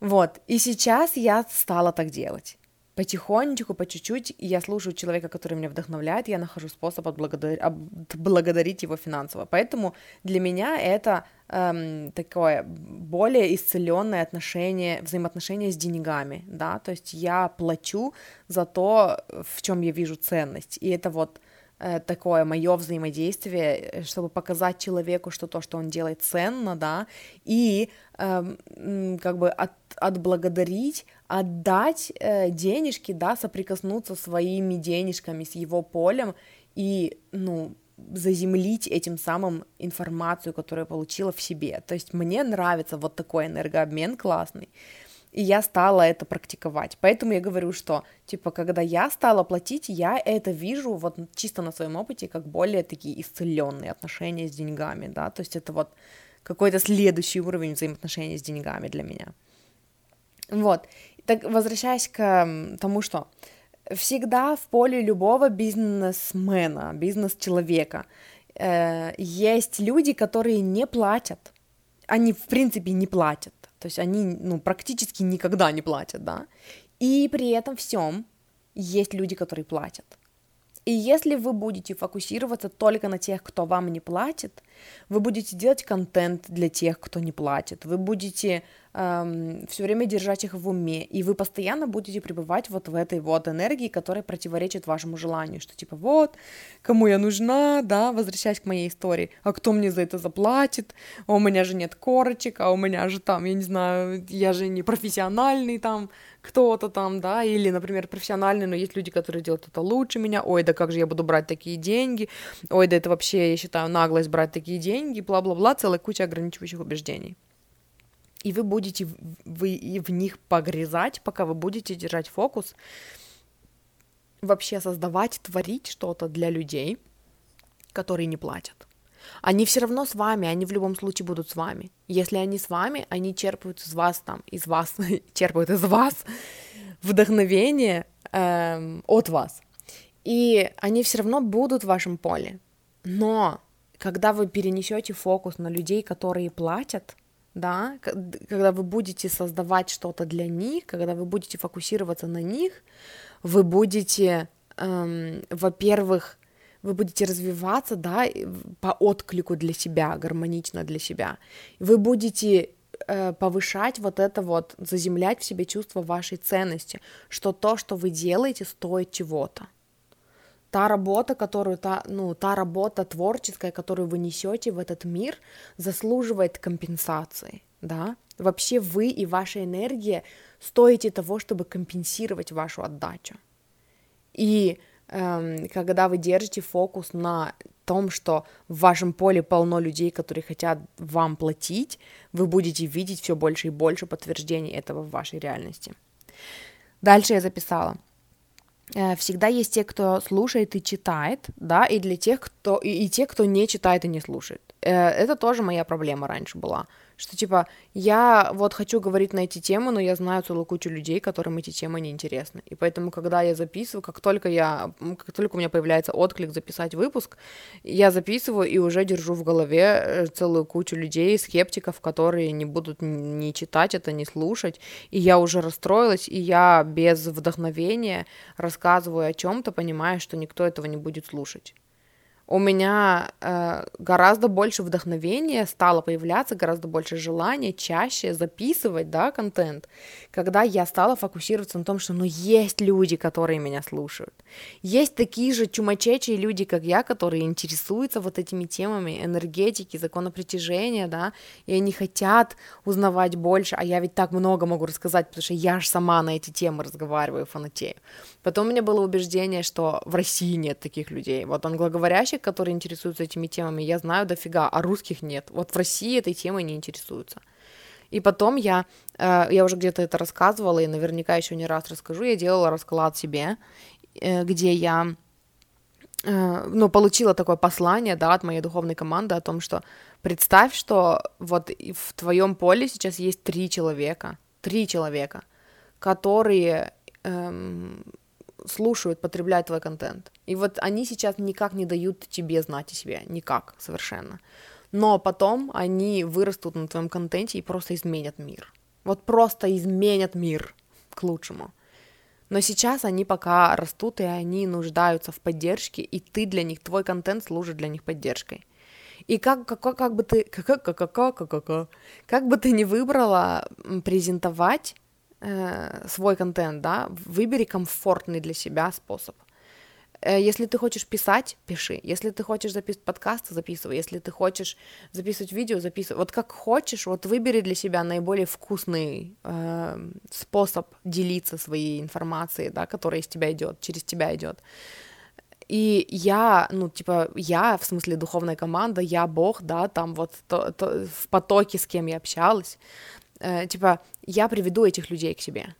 Вот, и сейчас я стала так делать потихонечку, по чуть-чуть, я слушаю человека, который меня вдохновляет, я нахожу способ отблагодарить, отблагодарить его финансово. Поэтому для меня это эм, такое более исцеленное отношение, взаимоотношение с деньгами, да, то есть я плачу за то, в чем я вижу ценность, и это вот Э, такое мое взаимодействие, э, чтобы показать человеку, что то, что он делает, ценно, да, и э, как бы от, отблагодарить, отдать э, денежки, да, соприкоснуться своими денежками с его полем и, ну, заземлить этим самым информацию, которую я получила в себе. То есть мне нравится вот такой энергообмен классный и я стала это практиковать. Поэтому я говорю, что, типа, когда я стала платить, я это вижу вот чисто на своем опыте как более такие исцеленные отношения с деньгами, да, то есть это вот какой-то следующий уровень взаимоотношений с деньгами для меня. Вот, так возвращаясь к тому, что всегда в поле любого бизнесмена, бизнес-человека э, есть люди, которые не платят, они в принципе не платят, то есть они, ну, практически никогда не платят, да. И при этом всем есть люди, которые платят. И если вы будете фокусироваться только на тех, кто вам не платит, вы будете делать контент для тех, кто не платит, вы будете эм, все время держать их в уме, и вы постоянно будете пребывать вот в этой вот энергии, которая противоречит вашему желанию, что типа вот, кому я нужна, да, возвращаясь к моей истории, а кто мне за это заплатит, а у меня же нет корочек, а у меня же там, я не знаю, я же не профессиональный там, кто-то там, да, или, например, профессиональный, но есть люди, которые делают это лучше меня, ой, да как же я буду брать такие деньги, ой, да это вообще, я считаю, наглость брать такие деньги, бла-бла-бла, целая куча ограничивающих убеждений. И вы будете вы в них погрязать, пока вы будете держать фокус, вообще создавать, творить что-то для людей, которые не платят. Они все равно с вами, они в любом случае будут с вами. Если они с вами, они черпают из вас там, из вас, черпают из вас вдохновение эм, от вас. И они все равно будут в вашем поле. Но когда вы перенесете фокус на людей, которые платят, да, когда вы будете создавать что-то для них, когда вы будете фокусироваться на них, вы будете, эм, во-первых, вы будете развиваться, да, по отклику для себя, гармонично для себя. Вы будете э, повышать вот это вот, заземлять в себе чувство вашей ценности, что то, что вы делаете, стоит чего-то. Та работа, которую, та, ну, та работа творческая, которую вы несете в этот мир, заслуживает компенсации, да. Вообще вы и ваша энергия стоите того, чтобы компенсировать вашу отдачу. И когда вы держите фокус на том, что в вашем поле полно людей, которые хотят вам платить, вы будете видеть все больше и больше подтверждений этого в вашей реальности. Дальше я записала. Э, всегда есть те, кто слушает и читает, да, и для тех, кто и, и те, кто не читает и не слушает. Э, это тоже моя проблема раньше была что типа я вот хочу говорить на эти темы, но я знаю целую кучу людей, которым эти темы не интересны. И поэтому, когда я записываю, как только я, как только у меня появляется отклик записать выпуск, я записываю и уже держу в голове э, целую кучу людей, скептиков, которые не будут ни читать это, ни слушать. И я уже расстроилась, и я без вдохновения рассказываю о чем-то, понимая, что никто этого не будет слушать у меня э, гораздо больше вдохновения стало появляться, гораздо больше желания чаще записывать, да, контент, когда я стала фокусироваться на том, что, ну, есть люди, которые меня слушают, есть такие же чумачечие люди, как я, которые интересуются вот этими темами энергетики, закона притяжения, да, и они хотят узнавать больше, а я ведь так много могу рассказать, потому что я же сама на эти темы разговариваю, фанатею. Потом у меня было убеждение, что в России нет таких людей. Вот англоговорящих, которые интересуются этими темами, я знаю дофига, а русских нет. Вот в России этой темой не интересуются. И потом я, э, я уже где-то это рассказывала, и наверняка еще не раз расскажу, я делала расклад себе, э, где я э, ну, получила такое послание, да, от моей духовной команды о том, что представь, что вот в твоем поле сейчас есть три человека, три человека, которые эм, слушают, потребляют твой контент. И вот они сейчас никак не дают тебе знать о себе, никак совершенно. Но потом они вырастут на твоем контенте и просто изменят мир. Вот просто изменят мир к лучшему. Но сейчас они пока растут, и они нуждаются в поддержке, и ты для них, твой контент служит для них поддержкой. И как, как, как бы ты, как, как, как, как, как, как, как бы ты не выбрала презентовать э, свой контент, да, выбери комфортный для себя способ. Э, если ты хочешь писать, пиши. Если ты хочешь записывать подкаст, записывай. Если ты хочешь записывать видео, записывай. Вот как хочешь, вот выбери для себя наиболее вкусный э, способ делиться своей информацией, да, которая из тебя идет, через тебя идет. И я, ну, типа, я, в смысле, духовная команда, я Бог, да, там вот то, то, в потоке, с кем я общалась, э, типа, я приведу этих людей к себе.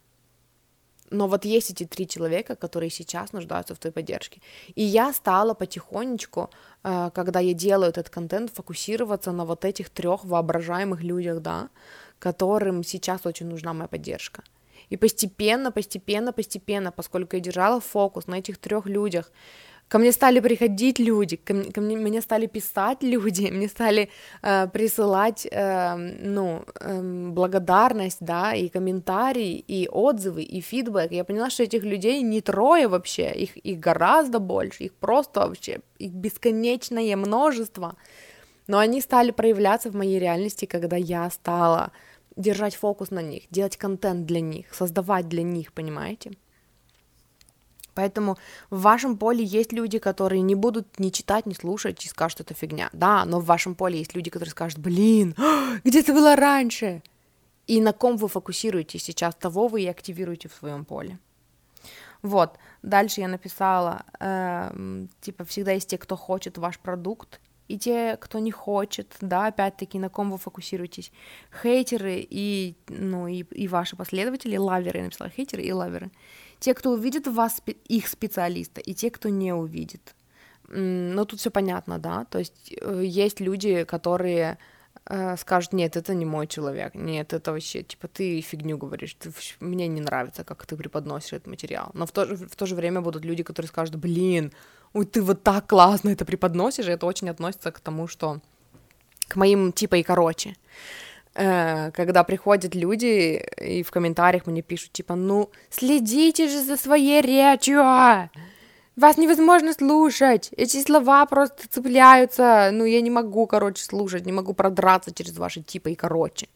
Но вот есть эти три человека, которые сейчас нуждаются в твоей поддержке. И я стала потихонечку, э, когда я делаю этот контент, фокусироваться на вот этих трех воображаемых людях, да, которым сейчас очень нужна моя поддержка. И постепенно, постепенно, постепенно, поскольку я держала фокус на этих трех людях, Ко мне стали приходить люди, ко мне, ко мне, мне стали писать люди, мне стали э, присылать, э, ну, э, благодарность, да, и комментарии, и отзывы, и фидбэк. Я поняла, что этих людей не трое вообще, их, их гораздо больше, их просто вообще, их бесконечное множество. Но они стали проявляться в моей реальности, когда я стала держать фокус на них, делать контент для них, создавать для них, понимаете? Поэтому в вашем поле есть люди, которые не будут ни читать, ни слушать и скажут, это фигня. Да, но в вашем поле есть люди, которые скажут, блин, где ты была раньше? И на ком вы фокусируетесь сейчас, того вы и активируете в своем поле. Вот, дальше я написала, э, типа, всегда есть те, кто хочет ваш продукт, и те, кто не хочет, да, опять-таки, на ком вы фокусируетесь. Хейтеры и, ну, и, и ваши последователи, лаверы, я написала хейтеры и лаверы те, кто увидит в вас их специалиста, и те, кто не увидит. ну, тут все понятно, да, то есть э, есть люди, которые э, скажут, нет, это не мой человек, нет, это вообще, типа, ты фигню говоришь, ты, мне не нравится, как ты преподносишь этот материал, но в то, же, в то же время будут люди, которые скажут, блин, ой, ты вот так классно это преподносишь, и это очень относится к тому, что к моим типа и короче. Э, когда приходят люди и в комментариях мне пишут, типа, ну, следите же за своей речью, вас невозможно слушать, эти слова просто цепляются, ну, я не могу, короче, слушать, не могу продраться через ваши типа и короче.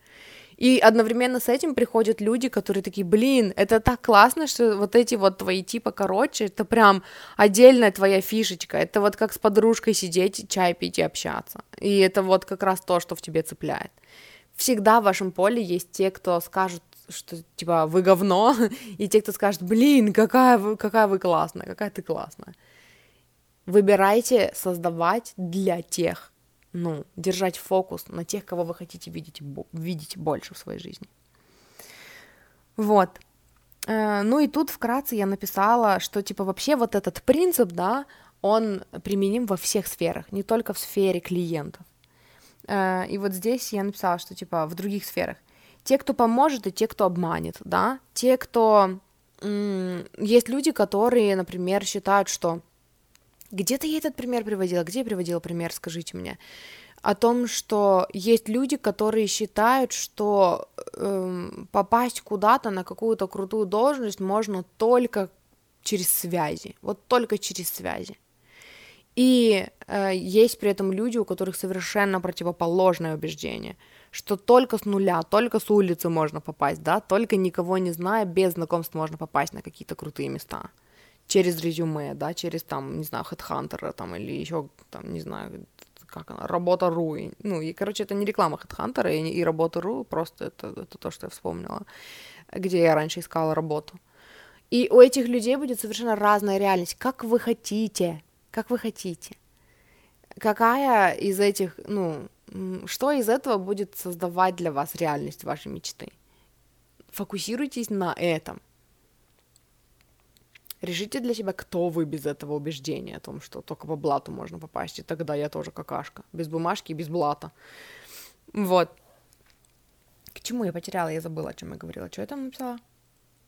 И одновременно с этим приходят люди, которые такие, блин, это так классно, что вот эти вот твои типа короче, это прям отдельная твоя фишечка, это вот как с подружкой сидеть, чай пить и общаться. И это вот как раз то, что в тебе цепляет. Всегда в вашем поле есть те, кто скажут, что типа вы говно, и те, кто скажет, блин, какая вы, какая вы классная, какая ты классная. Выбирайте создавать для тех, ну, держать фокус на тех, кого вы хотите видеть, видеть больше в своей жизни. Вот. Э, ну и тут вкратце я написала, что типа вообще вот этот принцип, да, он применим во всех сферах, не только в сфере клиентов. Э, и вот здесь я написала, что типа в других сферах. Те, кто поможет, и те, кто обманет, да, те, кто... Есть люди, которые, например, считают, что где-то я этот пример приводила, где я приводила пример, скажите мне, о том, что есть люди, которые считают, что эм, попасть куда-то на какую-то крутую должность можно только через связи, вот только через связи. И э, есть при этом люди, у которых совершенно противоположное убеждение, что только с нуля, только с улицы можно попасть, да, только никого не зная, без знакомств можно попасть на какие-то крутые места через резюме, да, через там, не знаю, HeadHunter там или еще там, не знаю, как она, работа.ру. Ну, и, короче, это не реклама HeadHunter и, и работа.ру, просто это, это то, что я вспомнила, где я раньше искала работу. И у этих людей будет совершенно разная реальность. Как вы хотите, как вы хотите. Какая из этих, ну, что из этого будет создавать для вас реальность вашей мечты? Фокусируйтесь на этом. Решите для себя, кто вы без этого убеждения о том, что только по блату можно попасть, и тогда я тоже какашка. Без бумажки и без блата. Вот. К чему я потеряла? Я забыла, о чем я говорила. Что я там написала?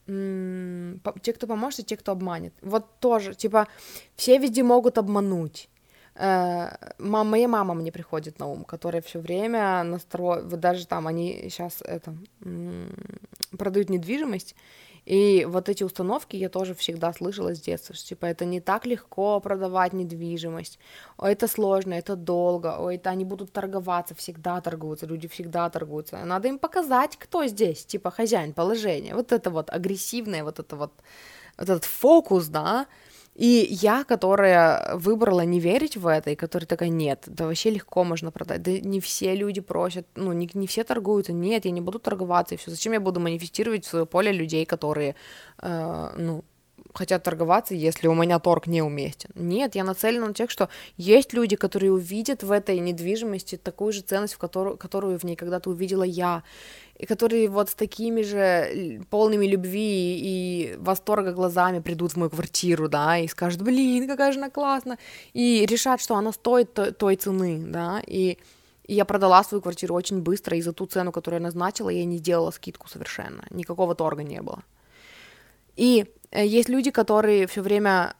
Те, кто поможет, и те, кто обманет. Вот тоже, типа, все везде могут обмануть. Э, мама, моя мама мне приходит на ум, которая все время настроит, вот даже там они сейчас это продают недвижимость, и вот эти установки я тоже всегда слышала с детства, что типа это не так легко продавать недвижимость, это сложно, это долго, это они будут торговаться, всегда торгуются, люди всегда торгуются. Надо им показать, кто здесь, типа хозяин положения. Вот это вот агрессивное, вот это вот, вот этот фокус, да, и я, которая выбрала не верить в это, и которая такая, нет, да вообще легко можно продать, да не все люди просят, ну, не, не все торгуются, нет, я не буду торговаться, и все, зачем я буду манифестировать в свое поле людей, которые, э, ну, хотят торговаться, если у меня торг неуместен. Нет, я нацелена на тех, что есть люди, которые увидят в этой недвижимости такую же ценность, в которую, которую в ней когда-то увидела я, и которые вот с такими же полными любви и восторга глазами придут в мою квартиру, да, и скажут, блин, какая же она классная, и решат, что она стоит той, той цены, да, и, и я продала свою квартиру очень быстро, и за ту цену, которую я назначила, я не сделала скидку совершенно, никакого торга не было. И э, есть люди, которые все время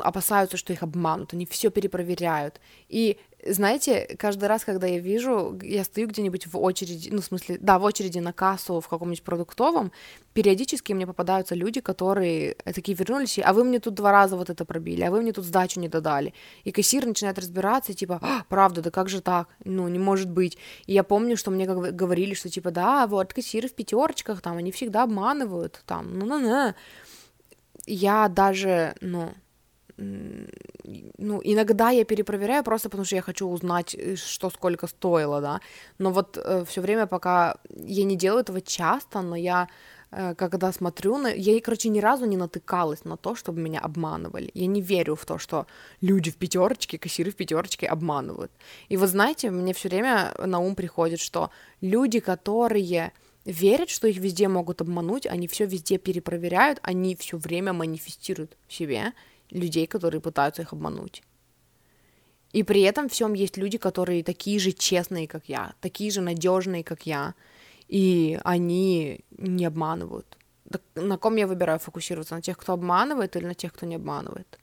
опасаются, что их обманут, они все перепроверяют. И знаете, каждый раз, когда я вижу, я стою где-нибудь в очереди, ну, в смысле, да, в очереди на кассу в каком-нибудь продуктовом, периодически мне попадаются люди, которые такие вернулись, а вы мне тут два раза вот это пробили, а вы мне тут сдачу не додали. И кассир начинает разбираться, и типа, а, правда, да как же так? Ну, не может быть. И я помню, что мне говорили, что типа, да, вот кассиры в пятерочках, там, они всегда обманывают, там, ну-ну-ну. Я даже, ну, ну, иногда я перепроверяю просто потому, что я хочу узнать, э, что сколько стоило, да, но вот э, все время, пока я не делаю этого часто, но я э, когда смотрю, на... я, короче, ни разу не натыкалась на то, чтобы меня обманывали. Я не верю в то, что люди в пятерочке, кассиры в пятерочке обманывают. И вот знаете, мне все время на ум приходит, что люди, которые верят, что их везде могут обмануть, они все везде перепроверяют, они все время манифестируют себе людей, которые пытаются их обмануть. И при этом всем есть люди, которые такие же честные, как я, такие же надежные, как я, и они не обманывают. На ком я выбираю фокусироваться? На тех, кто обманывает, или на тех, кто не обманывает?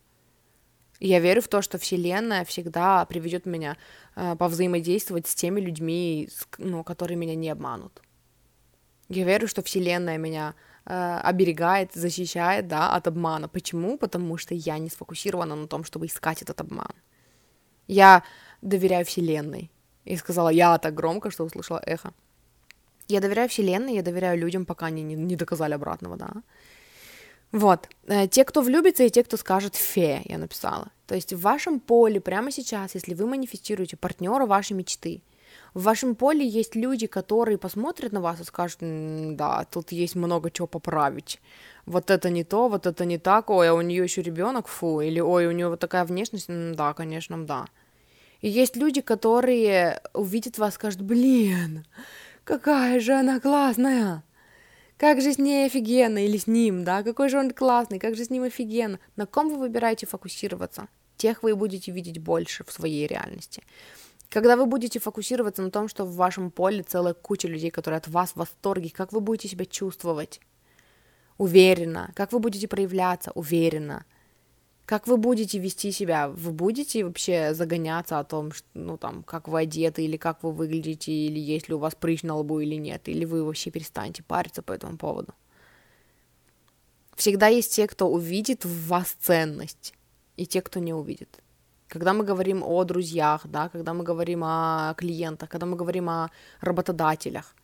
Я верю в то, что Вселенная всегда приведет меня э, повзаимодействовать с теми людьми, ну, которые меня не обманут. Я верю, что Вселенная меня оберегает, защищает, да, от обмана. Почему? Потому что я не сфокусирована на том, чтобы искать этот обман. Я доверяю Вселенной. И сказала я так громко, что услышала эхо. Я доверяю Вселенной, я доверяю людям, пока они не, не доказали обратного, да. Вот. Э, те, кто влюбится, и те, кто скажет «фе», я написала. То есть в вашем поле прямо сейчас, если вы манифестируете партнера вашей мечты, в вашем поле есть люди, которые посмотрят на вас и скажут, да, тут есть много чего поправить. Вот это не то, вот это не так, ой, а у нее еще ребенок, фу, или ой, у нее вот такая внешность, да, конечно, да. И есть люди, которые увидят вас, скажут, блин, какая же она классная, как же с ней офигенно, или с ним, да, какой же он классный, как же с ним офигенно. На ком вы выбираете фокусироваться? Тех вы будете видеть больше в своей реальности. Когда вы будете фокусироваться на том, что в вашем поле целая куча людей, которые от вас в восторге, как вы будете себя чувствовать? Уверенно. Как вы будете проявляться? Уверенно. Как вы будете вести себя? Вы будете вообще загоняться о том, что, ну, там, как вы одеты, или как вы выглядите, или есть ли у вас прыщ на лбу или нет, или вы вообще перестанете париться по этому поводу? Всегда есть те, кто увидит в вас ценность, и те, кто не увидит. Когда мы говорим о друзьях, да, когда мы говорим о клиентах, когда мы говорим о работодателях,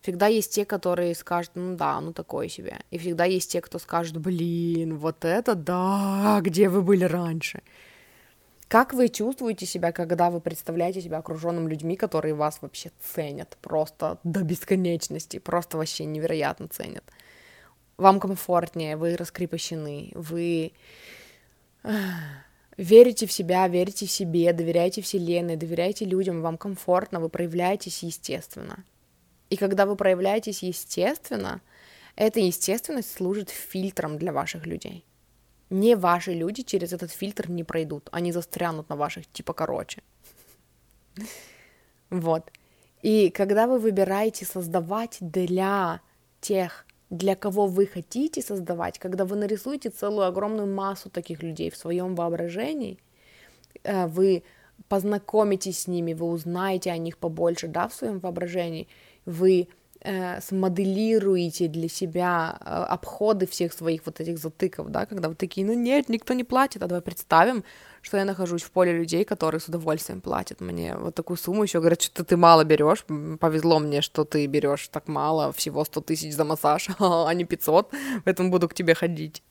всегда есть те, которые скажут, ну да, ну такое себе. И всегда есть те, кто скажет, блин, вот это да, где вы были раньше. Как вы чувствуете себя, когда вы представляете себя окруженным людьми, которые вас вообще ценят просто до бесконечности, просто вообще невероятно ценят? Вам комфортнее, вы раскрепощены, вы верите в себя, верите в себе, доверяете Вселенной, доверяете людям, вам комфортно, вы проявляетесь естественно. И когда вы проявляетесь естественно, эта естественность служит фильтром для ваших людей. Не ваши люди через этот фильтр не пройдут, они застрянут на ваших типа короче. Вот. И когда вы выбираете создавать для тех, для кого вы хотите создавать, когда вы нарисуете целую огромную массу таких людей в своем воображении, э, вы познакомитесь с ними, вы узнаете о них побольше, да, в своем воображении, вы э, смоделируете для себя э, обходы всех своих вот этих затыков, да, когда вы такие, ну нет, никто не платит, а давай представим, что я нахожусь в поле людей, которые с удовольствием платят мне вот такую сумму, еще говорят, что ты мало берешь, повезло мне, что ты берешь так мало, всего 100 тысяч за массаж, а не 500, поэтому буду к тебе ходить.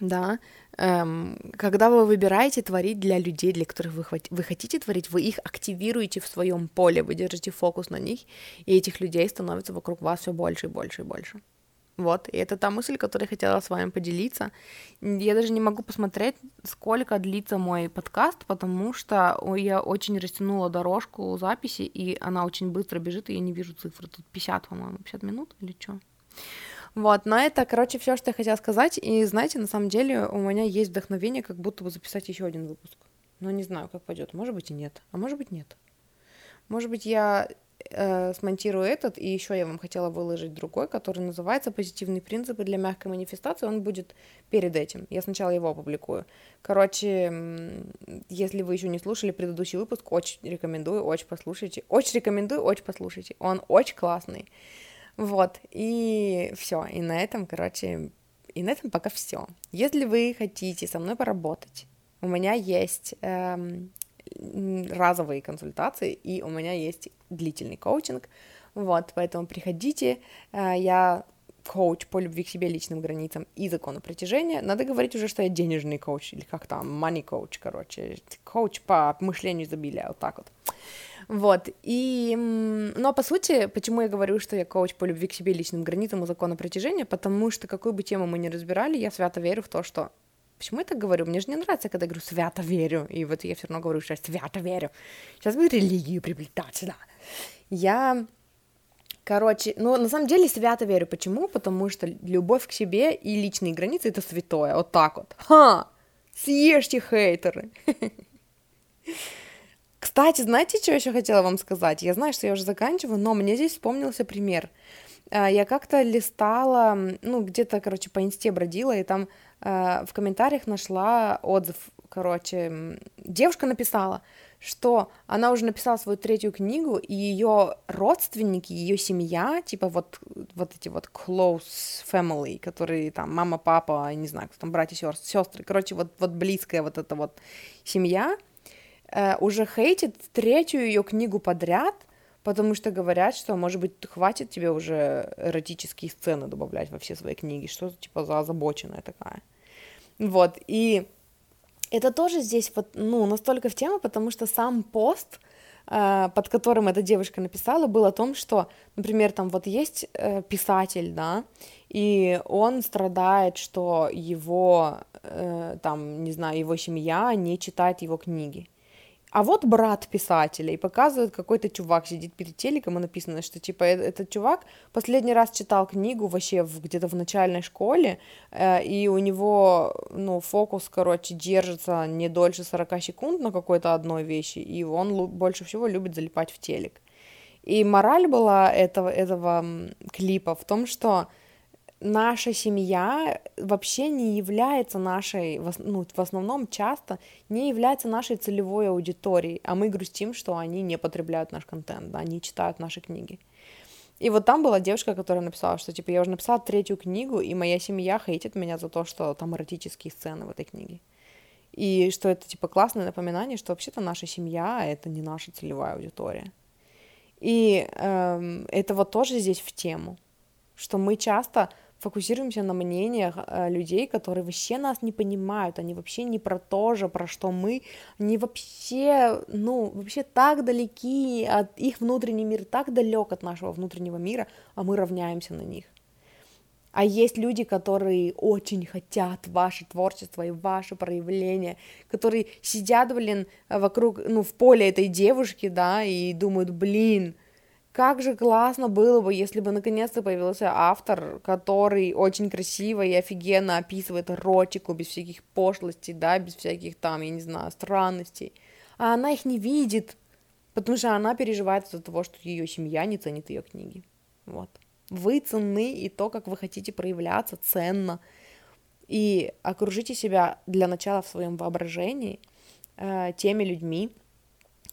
Да, эм, когда вы выбираете творить для людей, для которых вы, вы хотите творить, вы их активируете в своем поле, вы держите фокус на них, и этих людей становится вокруг вас все больше и больше и больше. Вот, и это та мысль, которую я хотела с вами поделиться. Я даже не могу посмотреть, сколько длится мой подкаст, потому что я очень растянула дорожку записи, и она очень быстро бежит, и я не вижу цифры. Тут 50, по-моему, 50 минут или что? Вот, но это, короче, все, что я хотела сказать. И знаете, на самом деле у меня есть вдохновение, как будто бы записать еще один выпуск. Но не знаю, как пойдет. Может быть и нет. А может быть нет. Может быть, я э, смонтирую этот, и еще я вам хотела выложить другой, который называется «Позитивные принципы для мягкой манифестации». Он будет перед этим. Я сначала его опубликую. Короче, если вы еще не слушали предыдущий выпуск, очень рекомендую, очень послушайте. Очень рекомендую, очень послушайте. Он очень классный. Вот, и все. И на этом, короче, и на этом пока все. Если вы хотите со мной поработать, у меня есть эм, разовые консультации, и у меня есть длительный коучинг. Вот, поэтому приходите. Э, я коуч по любви к себе, личным границам и закону притяжения. Надо говорить уже, что я денежный коуч, или как там, money coach, короче, коуч по мышлению изобилия, вот так вот. Вот, и, но по сути, почему я говорю, что я коуч по любви к себе, личным границам и закону притяжения, потому что какую бы тему мы ни разбирали, я свято верю в то, что Почему я так говорю? Мне же не нравится, когда я говорю «свято верю», и вот я все равно говорю, что я свято верю. Сейчас будет религию приплетать сюда. Я, короче, ну, на самом деле свято верю. Почему? Потому что любовь к себе и личные границы — это святое. Вот так вот. Ха! Съешьте, хейтеры! Кстати, знаете, что еще хотела вам сказать? Я знаю, что я уже заканчиваю, но мне здесь вспомнился пример. А, я как-то листала, ну, где-то, короче, по инсте бродила, и там э, в комментариях нашла отзыв, короче, девушка написала, что она уже написала свою третью книгу, и ее родственники, ее семья, типа вот, вот эти вот close family, которые там мама, папа, не знаю, кто там, братья, сестры, короче, вот, вот близкая вот эта вот семья, э, уже хейтит третью ее книгу подряд, потому что говорят, что, может быть, хватит тебе уже эротические сцены добавлять во все свои книги, что типа за озабоченная такая. Вот, и это тоже здесь вот, ну, настолько в тему, потому что сам пост, э, под которым эта девушка написала, был о том, что, например, там вот есть э, писатель, да, и он страдает, что его, там, не знаю, его семья не читает его книги. А вот брат писателя, и показывает какой-то чувак сидит перед телеком, и написано, что типа «Э, этот чувак последний раз читал книгу вообще где-то в начальной школе, э, и у него, ну, фокус, короче, держится не дольше 40 секунд на какой-то одной вещи, и он больше всего любит залипать в телек. И мораль была этого, этого клипа в том, что наша семья вообще не является нашей, ну, в основном часто не является нашей целевой аудиторией, а мы грустим, что они не потребляют наш контент, да, не читают наши книги. И вот там была девушка, которая написала, что, типа, я уже написала третью книгу, и моя семья хейтит меня за то, что там эротические сцены в этой книге. И что это, типа, классное напоминание, что вообще-то наша семья — это не наша целевая аудитория. И эм, это вот тоже здесь в тему, что мы часто фокусируемся на мнениях э, людей, которые вообще нас не понимают, они вообще не про то же, про что мы, они вообще, ну, вообще так далеки от их внутренний мир, так далек от нашего внутреннего мира, а мы равняемся на них. А есть люди, которые очень хотят ваше творчество и ваше проявление, которые сидят, блин, вокруг, ну, в поле этой девушки, да, и думают, блин, как же классно было бы, если бы наконец-то появился автор, который очень красиво и офигенно описывает эротику, без всяких пошлостей, да, без всяких там, я не знаю, странностей. А она их не видит, потому что она переживает из-за того, что ее семья не ценит ее книги. Вот. Вы ценны, и то, как вы хотите проявляться, ценно. И окружите себя для начала в своем воображении э, теми людьми,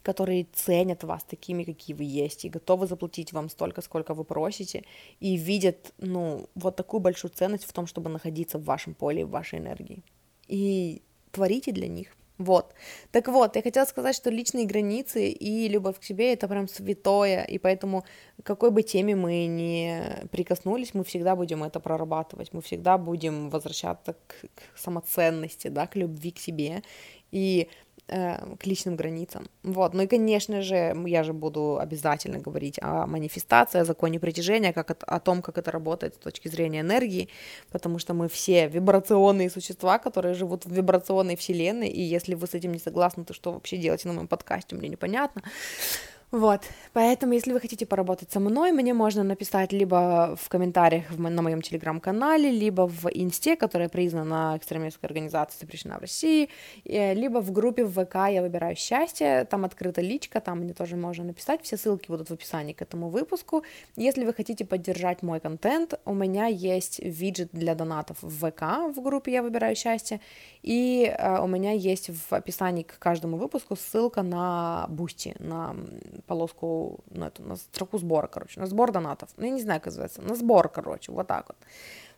которые ценят вас такими, какие вы есть, и готовы заплатить вам столько, сколько вы просите, и видят, ну, вот такую большую ценность в том, чтобы находиться в вашем поле, в вашей энергии. И творите для них. Вот. Так вот, я хотела сказать, что личные границы и любовь к себе это прям святое, и поэтому какой бы теме мы ни прикоснулись, мы всегда будем это прорабатывать, мы всегда будем возвращаться к, к самоценности, да, к любви к себе. И к личным границам. Вот. Ну и, конечно же, я же буду обязательно говорить о манифестации, о законе притяжения, как это, о том, как это работает с точки зрения энергии, потому что мы все вибрационные существа, которые живут в вибрационной вселенной, и если вы с этим не согласны, то что вообще делать на моем подкасте, мне непонятно. Вот, поэтому, если вы хотите поработать со мной, мне можно написать либо в комментариях в, на моем телеграм-канале, либо в инсте, которая признана экстремистской организацией, запрещена в России, э, либо в группе в ВК «Я выбираю счастье», там открыта личка, там мне тоже можно написать, все ссылки будут в описании к этому выпуску. Если вы хотите поддержать мой контент, у меня есть виджет для донатов в ВК в группе «Я выбираю счастье», и э, у меня есть в описании к каждому выпуску ссылка на Boosty, на полоску, на эту, на строку сбора, короче, на сбор донатов. Ну, я не знаю, как называется, на сбор, короче, вот так вот.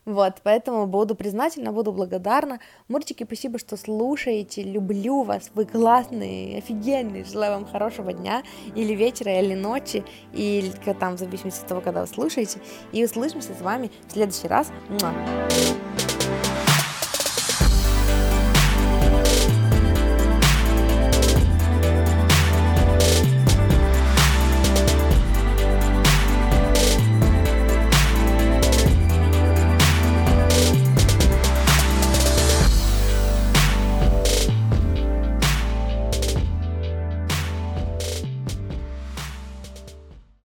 Вот, поэтому буду признательна, буду благодарна. Мурчики, спасибо, что слушаете, люблю вас, вы классные, офигенные, желаю вам хорошего дня, или вечера, или ночи, или там, в зависимости от того, когда вы слушаете, и услышимся с вами в следующий раз. Муа.